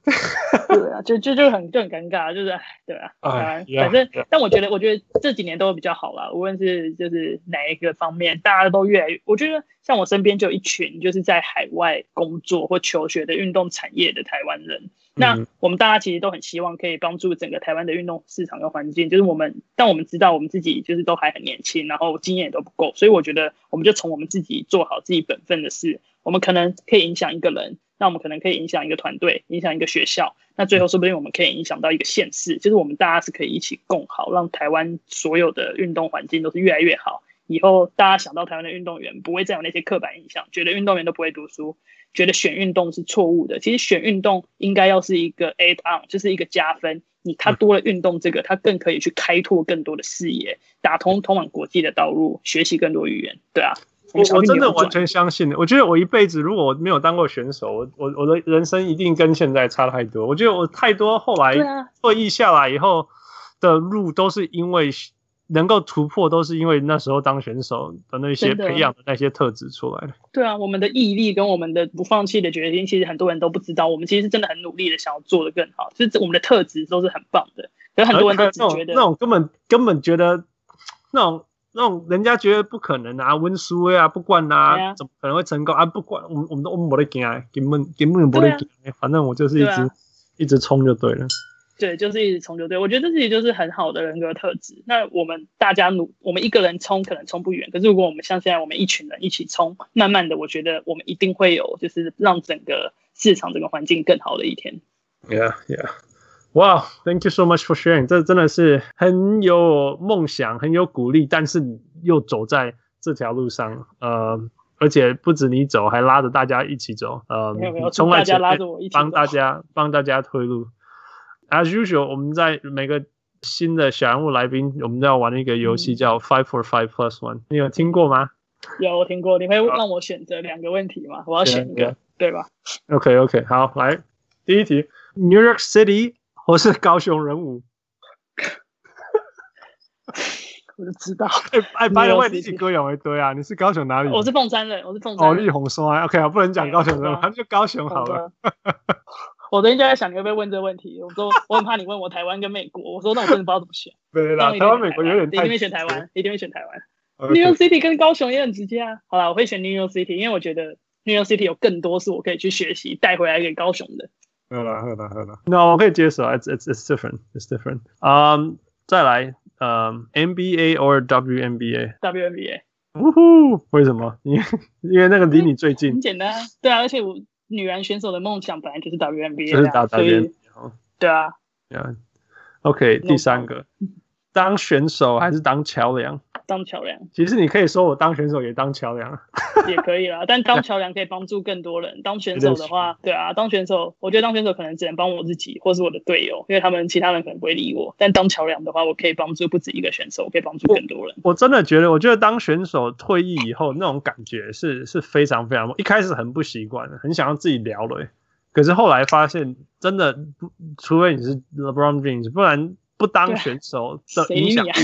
<laughs> 对啊，就就就很就很尴尬，就是对啊，哎、反正 yeah, yeah. 但我觉得我觉得这几年都比较好啦，无论是就是哪一个方面，大家都越来越，我觉得像我身边就有一群就是在海外工作或求学的运动产业的台湾人，那我们大家其实都很希望可以帮助整个台湾的运动市场跟环境，就是我们但我们知道我们自己就是都还很年轻，然后经验也都不够，所以我觉得我们就从我们自己做好自己本分的事，我们可能可以影响一个人。那我们可能可以影响一个团队，影响一个学校，那最后说不定我们可以影响到一个县市，就是我们大家是可以一起共好，让台湾所有的运动环境都是越来越好。以后大家想到台湾的运动员，不会再有那些刻板印象，觉得运动员都不会读书，觉得选运动是错误的。其实选运动应该要是一个 add on，就是一个加分。你他多了运动这个，他更可以去开拓更多的视野，打通通往国际的道路，学习更多语言。对啊。我我真的完全相信，我觉得我一辈子如果我没有当过选手，我我我的人生一定跟现在差太多。我觉得我太多后来退役下来以后的路，都是因为能够突破，都是因为那时候当选手的那些培养的那些特质出来的。对啊，我们的毅力跟我们的不放弃的决心，其实很多人都不知道。我们其实是真的很努力的想要做的更好，就是我们的特质都是很棒的。有很多人都只觉得那种根本根本觉得那种。那种人家觉得不可能啊，温书啊，不管啊，怎么可能会成功啊？不管，我们我们都我们没得惊，根本根本没得惊，反正我就是一直、啊、一直冲就对了。对，就是一直冲就对。我觉得这自己就是很好的人格特质。那我们大家努，我们一个人冲可能冲不远，可是如果我们像现在我们一群人一起冲，慢慢的，我觉得我们一定会有，就是让整个市场、整个环境更好的一天。Yeah, yeah. 哇、wow，Thank you so much for sharing！这真的是很有梦想，很有鼓励，但是又走在这条路上，呃，而且不止你走，还拉着大家一起走，呃，从大家拉着我一起帮大家帮大家推路。As usual，我们在每个新的小人物来宾，我们都要玩一个游戏叫 Five for Five Plus One，你有听过吗？有，我听过。你会让我选择两个问题吗？我要选一个，对吧？OK OK，好，来第一题，New York City。我是高雄人物，<laughs> 我就知道。哎哎，by the way，你几个有一堆啊？你是高雄哪里？我是凤山人，我是凤山。哦，力宏说 OK 啊，不能讲高雄人物，他就高雄好了。我昨天就在想你会不会问这个问题，我说我很怕你问我台湾跟美国，我说那我真的不知道怎么选。对啦，台湾美国有点，一定会选台湾，一定会选台湾。New York City 跟高雄也很直接啊。好了，我会选 New York City，因为我觉得 New York City 有更多是我可以去学习带回来给高雄的。好了，好了，好了。那我可以接受，it's it's it's different, it's different. Um，再来，嗯，NBA or WNBA？WNBA。呜呼，为什么？因为因为那个离你最近。很简单，对啊，而且我女篮选手的梦想本来就是 WNBA，就是打 WNBA。对啊。Yeah. OK，第三个，当选手还是当桥梁？当桥梁，其实你可以说我当选手也当桥梁，<laughs> 也可以啦。但当 <laughs> 桥梁可以帮助更多人。当选手的话，对啊，当选手，我觉得当选手可能只能帮我自己或是我的队友，因为他们其他人可能不会理我。但当桥梁的话，我可以帮助不止一个选手，我可以帮助更多人。我，我真的觉得，我觉得当选手退役以后那种感觉是是非常非常，一开始很不习惯，很想要自己聊了。可是后来发现，真的不，除非你是 LeBron James，不然不当选手的影响力，啊、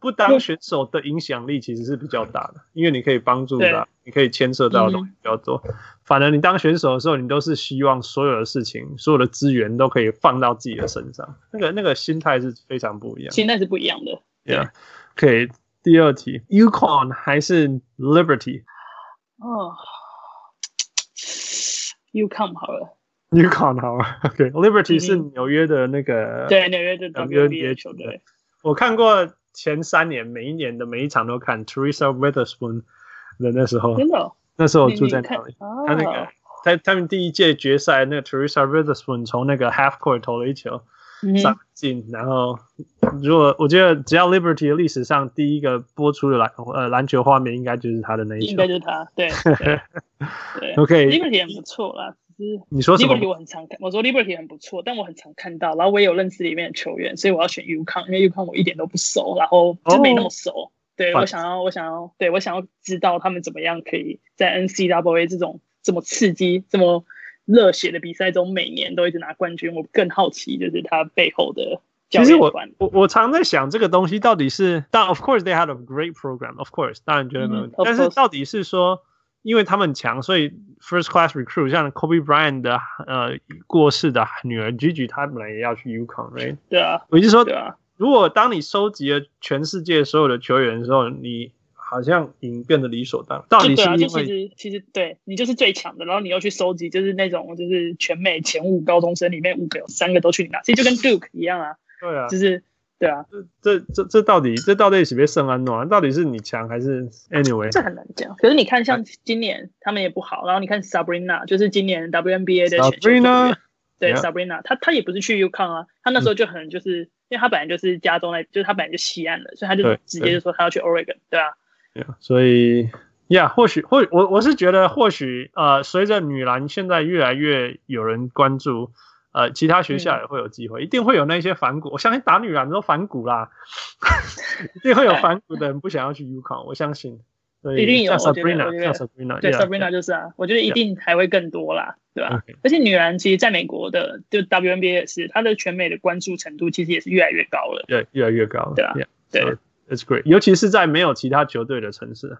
不当选手的影响力其实是比较大的，因为你可以帮助他，你可以牵涉到的东西比较多。嗯、反而你当选手的时候，你都是希望所有的事情、所有的资源都可以放到自己的身上，那个那个心态是非常不一样，心态是不一样的。对啊，可以。第二题，UConn 还是 Liberty？哦，UConn 好了。UConn 好了，OK，Liberty、okay, 是纽约的那个，嗯、对纽约的 WNBA 球队。我看过前三年，每一年的每一场都看 Teresa Weatherspoon 的那时候，真的、哦，那时候我住在那里。他那个，他他们第一届决赛，那个 Teresa Weatherspoon 从那个 Half Court 投了一球。上进，然后如果我觉得只要 Liberty 的历史上第一个播出的篮呃篮球画面，应该就是他的那一球，应该就是他，对对。<laughs> OK，Liberty 也不错啦，只是你说什么？Liberty 我很常看，我说 Liberty 很不错，但我很常看到，然后我也有认识里面的球员，所以我要选 UConn，因为 UConn 我一点都不熟，然后就没那么熟。Oh, 对我想要，我想要，对我想要知道他们怎么样可以在 NCAA 这种这么刺激这么。热血的比赛中，每年都一直拿冠军。我更好奇，就是他背后的教练团。我我我常在想，这个东西到底是，但 of course they had a great program, of course，当然觉得没问题。但是到底是说，因为他们强，所以 first class recruit，像 Kobe Bryant 的呃过世的女儿 Gigi，她本来也要去 UConn，right？对啊，我就说，对啊，如果当你收集了全世界所有的球员的时候，你。好像已经变得理所当然。到底是因为啊，就其实其实对你就是最强的，然后你又去收集，就是那种就是全美前五高中生里面五个有三个都去你那，其实就跟 Duke 一样啊。对啊，就是对啊。这这这这到底这到底是不是圣安诺？到底是你强还是 Anyway？这很难讲。可是你看，像今年他们也不好，然后你看 Sabrina，就是今年 WNBA 的选秀球员，Sabrina? 对 Sabrina，她她也不是去 UConn 啊，她那时候就很就是、嗯、因为她本来就是加州那，就是她本来就西岸的，所以她就直接就说她要去 Oregon，对啊。所以呀，yeah, 或许或我我是觉得，或许呃，随着女篮现在越来越有人关注，呃，其他学校也会有机会，嗯、一定会有那些反骨。我相信打女篮都反骨啦，<laughs> 一定会有反骨的人不想要去 UConn，我相信。一定有像 Sabrina，像 Sabrina，对 Sabrina 就是啊，我觉得一定还会更多啦对吧.而且女篮其实在美国的就 WNBA 也是，它的全美的关注程度其实也是越来越高了，对，越来越高了，对啊，yeah, 对。So, It's great，尤其是在没有其他球队的城市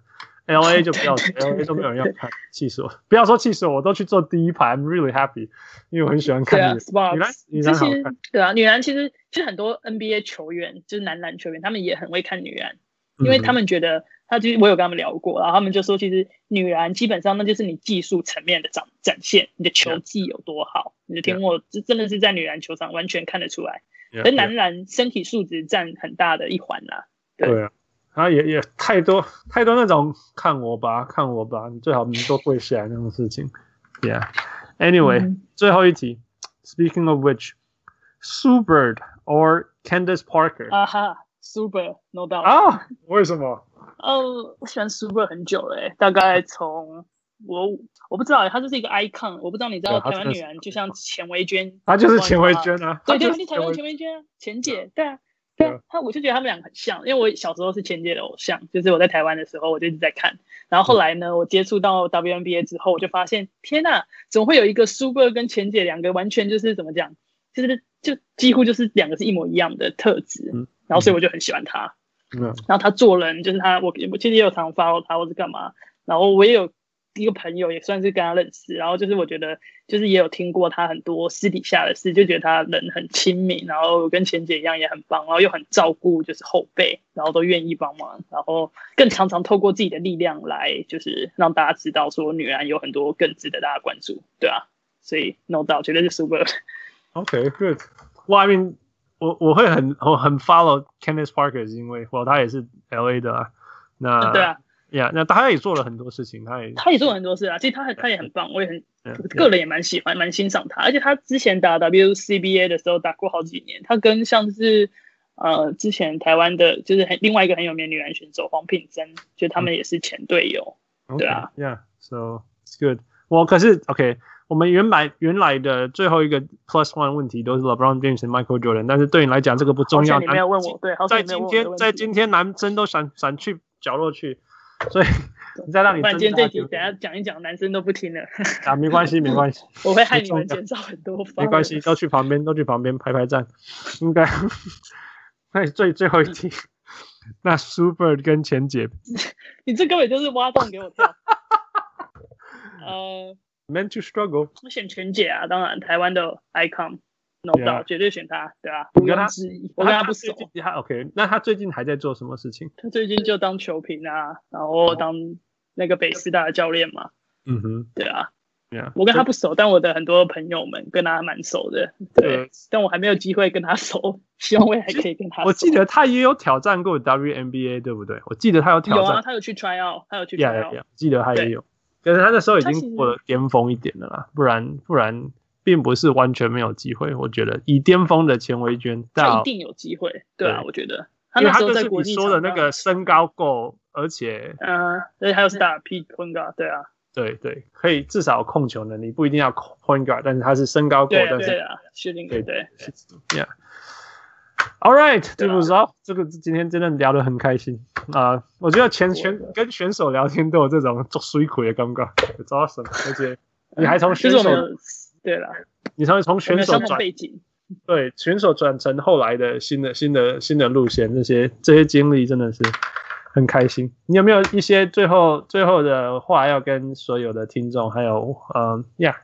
，LA 就不要，LA 都没有人要看，气死我！不要说气死我，我都去坐第一排，I'm really happy，因为我很喜欢看女篮，女篮好看。对啊，女篮其实其实很多 NBA 球员，就是男篮球员，他们也很会看女篮，因为他们觉得，他其实我有跟他们聊过，然后他们就说，其实女篮基本上那就是你技术层面的展展现，你的球技有多好，你的天赋，这真的是在女篮球场完全看得出来。而男篮身体素质占很大的一环啦。对，对啊，他也也太多太多那种看我吧，看我吧，你最好你都跪下来那种事情。Yeah，Anyway，、嗯、最后一题。Speaking of which，Sue Bird or Candace Parker？啊哈，Sue Bird，no doubt。啊？为什么？呃、uh,，我喜欢 Sue Bird 很久了，大概从我我不知道，她就是一个 icon，我不知道你知道台湾女人就像钱维娟，她就是钱维娟啊，对对，台湾钱维娟啊，钱姐，对啊。对，他我就觉得他们两个很像，因为我小时候是钱姐的偶像，就是我在台湾的时候我就一直在看，然后后来呢，我接触到 WNBA 之后，我就发现天呐，怎么会有一个 Super 跟钱姐两个完全就是怎么讲，就是就几乎就是两个是一模一样的特质，然后所以我就很喜欢他，然后他做人就是他，我我其实也有常 follow 他或是干嘛，然后我也有。一个朋友也算是跟他认识，然后就是我觉得就是也有听过他很多私底下的事，就觉得他人很亲民，然后跟钱姐一样也很棒，然后又很照顾就是后辈，然后都愿意帮忙，然后更常常透过自己的力量来就是让大家知道说女篮有很多更值得大家关注，对啊，所以 no doubt 绝对是 super。<laughs> OK good，我 I mean 我我会很我很 follow Candace Parker 是因为我他也是 LA 的啊，那对啊。呀、yeah，那他也做了很多事情，他也他也做了很多事啊。其实他他也很棒，我也很 yeah, 个人也蛮喜欢、蛮、欣赏他。而且他之前打 WCBA 的时候打过好几年。他跟像是呃之前台湾的，就是很另外一个很有名的女篮选手黄品珍，就他们也是前队友、嗯，对啊。Yeah，so it's good。我可是 OK，我们原来原来的最后一个 Plus One 问题都是 LeBron James、Michael Jordan，但是对你来讲这个不重要。你没有问我，对，在今天在今天男生都闪闪去角落去。所以你再让你不然今天这集增加等下讲一讲，男生都不听了，啊，没关系，没关系，我会害你们减少很多。没关系，都去旁边，都去旁边排排站，应该。那最最后一题，那 Super 跟钱姐你这根本就是挖洞给我跳。<laughs> 呃，，meant to struggle，我选钱姐啊，当然台湾的 icon，no Doubt，绝对选他，对啊，毋你跟她庸置疑。我跟他不熟，他他 OK，那他最近还在做什么事情？他最近就当球评啊，然后当那个北师大的教练嘛，嗯哼，对啊。我跟他不熟，但我的很多朋友们跟他蛮熟的，对对，但我还没有机会跟他熟，希望未来可以跟他熟。我记得他也有挑战过 WNBA，对不对？我记得他有挑战，有啊，他有去 try out，他有去 try 记得他也有，可是他那时候已经过了巅峰一点了啦，不然不然并不是完全没有机会。我觉得以巅峰的钱维娟，他一定有机会，对啊，我觉得，因为他就是你说的那个身高够，而且嗯，而且还有是打 P point guard，对啊。对对，可以至少控球能力不一定要 point guard，但是他是身高够，但是对啊，确定对对，Yeah。All right，这不知道这个今天真的聊得很开心啊！我觉得前选跟选手聊天都有这种做水鬼的感觉，不知道什么，而且你还从 <laughs> 选手对了，你从从选手转背景，对选手转成后来的新的新的新的路线，这些这些经历真的是。很开心，你有没有一些最后最后的话要跟所有的听众，还有呃呀，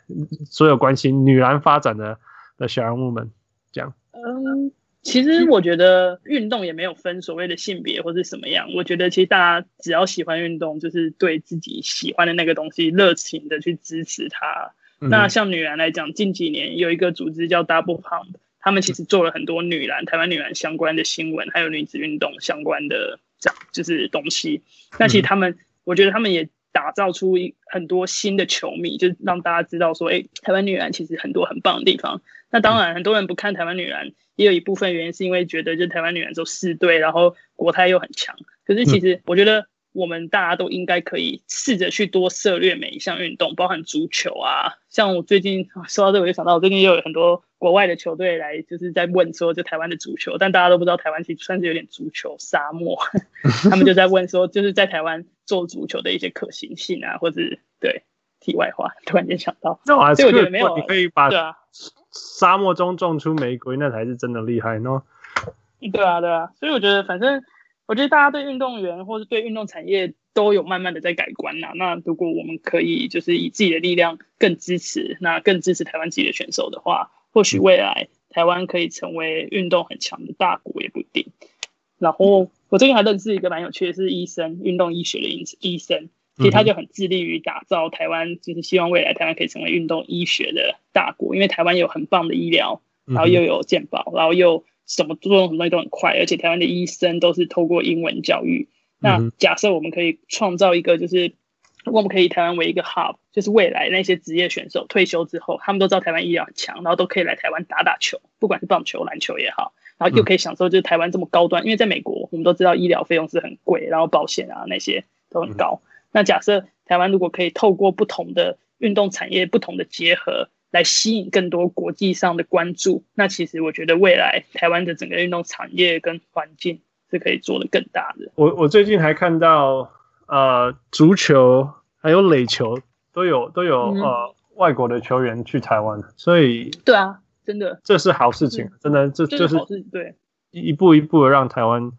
所有关心女篮发展的的小人物们讲？嗯，其实我觉得运动也没有分所谓的性别或是什么样，我觉得其实大家只要喜欢运动，就是对自己喜欢的那个东西热情的去支持它。嗯、那像女篮来讲，近几年有一个组织叫 Double Pump，他们其实做了很多女篮、台湾女篮相关的新闻，还有女子运动相关的。这样就是东西，那其实他们，嗯、我觉得他们也打造出一很多新的球迷，就让大家知道说，哎、欸，台湾女篮其实很多很棒的地方。那当然，很多人不看台湾女篮，也有一部分原因是因为觉得，就台湾女篮走四队，然后国泰又很强。可是其实我觉得。我们大家都应该可以试着去多涉猎每一项运动，包含足球啊。像我最近说到这个，我就想到我最近又有很多国外的球队来，就是在问说，就台湾的足球，但大家都不知道台湾其实算是有点足球沙漠。<laughs> 他们就在问说，就是在台湾做足球的一些可行性啊，或者对题外话，突然间想到，那我还是我觉得没有，你可以把对啊，沙漠中种出玫瑰，那才是真的厉害呢。对啊，对啊，所以我觉得反正。我觉得大家对运动员或者对运动产业都有慢慢的在改观呐。那如果我们可以就是以自己的力量更支持，那更支持台湾自己的选手的话，或许未来台湾可以成为运动很强的大国也不一定。然后我最近还认识一个蛮有趣的，是医生，运动医学的医医生，其实他就很致力于打造台湾，就是希望未来台湾可以成为运动医学的大国，因为台湾有很棒的医疗，然后又有健保，然后又。什么做什么东西都很快，而且台湾的医生都是透过英文教育。那假设我们可以创造一个，就是如果我们可以台湾为一个 hub，就是未来那些职业选手退休之后，他们都知道台湾医疗很强，然后都可以来台湾打打球，不管是棒球、篮球也好，然后又可以享受就是台湾这么高端，因为在美国我们都知道医疗费用是很贵，然后保险啊那些都很高。那假设台湾如果可以透过不同的运动产业不同的结合。来吸引更多国际上的关注，那其实我觉得未来台湾的整个运动产业跟环境是可以做的更大的。我我最近还看到，呃，足球还有垒球都有都有、嗯、呃外国的球员去台湾，所以对啊，真的这是好事情，是真的这就是对一步一步的让台湾。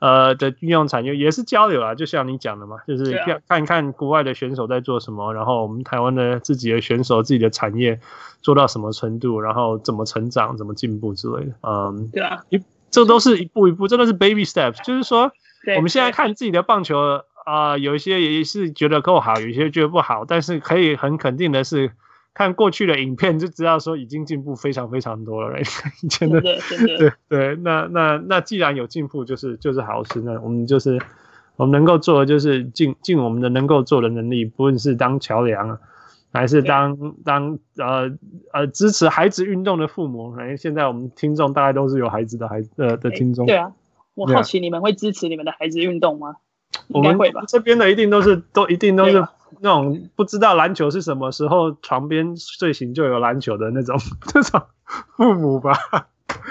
呃的运用产业也是交流啊，就像你讲的嘛，就是看看看国外的选手在做什么，然后我们台湾的自己的选手自己的产业做到什么程度，然后怎么成长、怎么进步之类的。嗯，对啊，一这都是一步一步，真的是 baby steps。就是说，我们现在看自己的棒球啊、呃，有一些也是觉得够好，有一些觉得不好，但是可以很肯定的是。看过去的影片就知道说已经进步非常非常多了。<laughs> 以前的，对对，那那那既然有进步，就是就是好事。那我们就是我们能够做的就是尽尽我们的能够做的能力，不论是当桥梁啊，还是当当呃呃支持孩子运动的父母。反正，现在我们听众大概都是有孩子的孩子的的听众。对啊，我好奇你们会支持你们的孩子运动吗？我们会吧。这边的一定都是都一定都是。那种不知道篮球是什么时候床边睡醒就有篮球的那种 <laughs> 这种父母吧？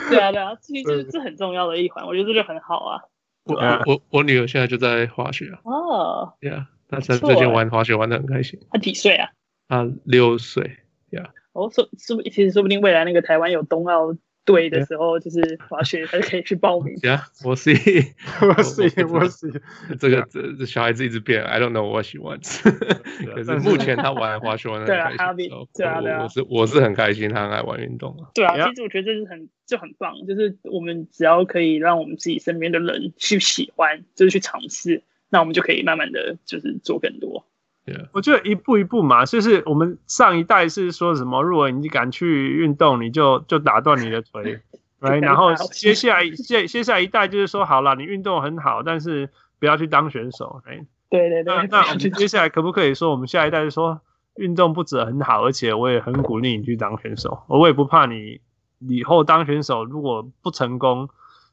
对啊对啊，其实这是很重要的一环，我觉得这就很好啊。我我我女儿现在就在滑雪啊。哦，对啊，他最近玩滑雪玩的很开心。她几岁啊？他六岁呀。哦，说说不，其实说不定未来那个台湾有冬奥。队的时候，就是滑雪他就可以去报名。<laughs> Yeah, we'll see, we'll see, we'll see。这个这这小孩子一直变，I don't know what she wants。<laughs> 可是目前他玩滑雪玩的很开心。对啊，对啊，我是我是很开心，他很爱玩运动啊。对啊，其实我觉得这是很就很棒，就是我们只要可以让我们自己身边的人去喜欢，就是去尝试，那我们就可以慢慢的就是做更多。Yeah. 我觉得一步一步嘛，就是我们上一代是说什么，如果你敢去运动，你就就打断你的腿，<laughs> right? 然后接下来接接下来一代就是说，好了，你运动很好，但是不要去当选手，right? 对对对。那那我们接下来可不可以说，我们下一代就说，运动不止很好，而且我也很鼓励你去当选手，我也不怕你以后当选手如果不成功，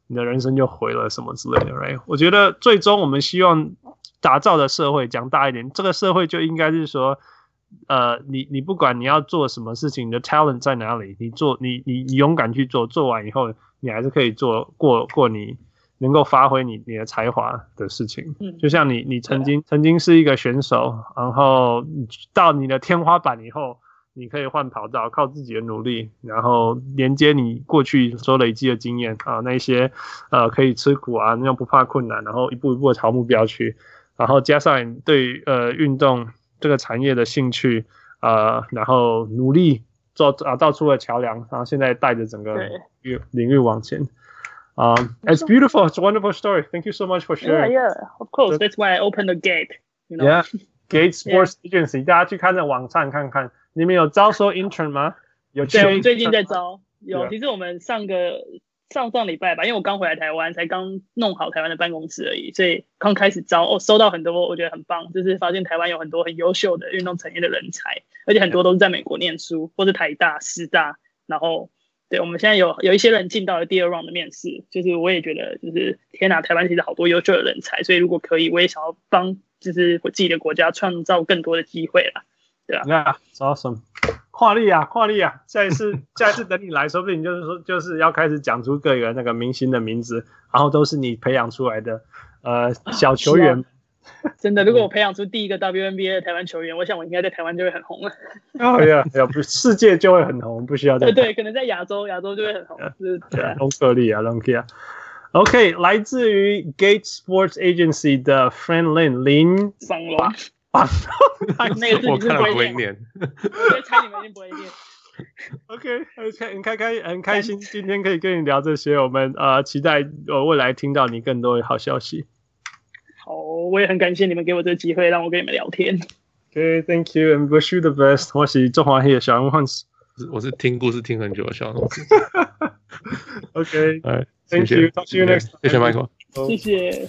你的人生就毁了什么之类的，right? 我觉得最终我们希望。打造的社会，讲大一点，这个社会就应该是说，呃，你你不管你要做什么事情，你的 talent 在哪里，你做你你你勇敢去做，做完以后，你还是可以做过过你能够发挥你你的才华的事情。嗯，就像你你曾经曾经是一个选手，然后到你的天花板以后，你可以换跑道，靠自己的努力，然后连接你过去所累积的经验啊，那些呃可以吃苦啊，那样不怕困难，然后一步一步的朝目标去。然后加上对呃运动这个产业的兴趣啊、呃，然后努力做啊造出了桥梁，然后现在带着整个领域领域往前。啊、um,，It's beautiful, it's a wonderful story. Thank you so much for sharing. Yeah, yeah, of course. That's why I opened the gate. You know? Yeah, Gate Sports Agency. Yeah. 大家去看那网站看看，你们有招收 intern 吗？有，对，我们最近在招。有，其实我们上个。上上礼拜吧，因为我刚回来台湾，才刚弄好台湾的办公室而已，所以刚开始招，哦，收到很多，我觉得很棒，就是发现台湾有很多很优秀的运动产业的人才，而且很多都是在美国念书，或是台大、师大，然后，对，我们现在有有一些人进到了第二 round 的面试，就是我也觉得，就是天哪，台湾其实好多优秀的人才，所以如果可以，我也想要帮，就是我自己的国家创造更多的机会啦，对啊。Yeah, awesome. 跨力啊，跨力啊！下一次，<laughs> 下一次等你来，说不定就是说，就是要开始讲出各个那个明星的名字，然后都是你培养出来的，呃，小球员。真的，<laughs> 如果我培养出第一个 WNBA 的台湾球员，我想我应该在台湾就会很红了。哦呀，要不世界就会很红，不需要在。对对，可能在亚洲，亚洲就会很红。是，对啊。龙克利啊，龙克啊。OK，来自于 Gate Sports Agency 的 Franklin 林桑龙。啊，<laughs> 那个字你是不会念，<laughs> 我猜你们一定不会念。OK，很开很开开很开心，今天可以跟你聊这些，我们呃期待呃未来听到你更多的好消息。好，我也很感谢你们给我这个机会，让我跟你们聊天。OK，Thank you and wish you the best。我是中华黑的小人物，我是听故事听很久的小人物。<laughs> OK，哎，Thank you，Talk to you next。谢谢 Michael，谢谢。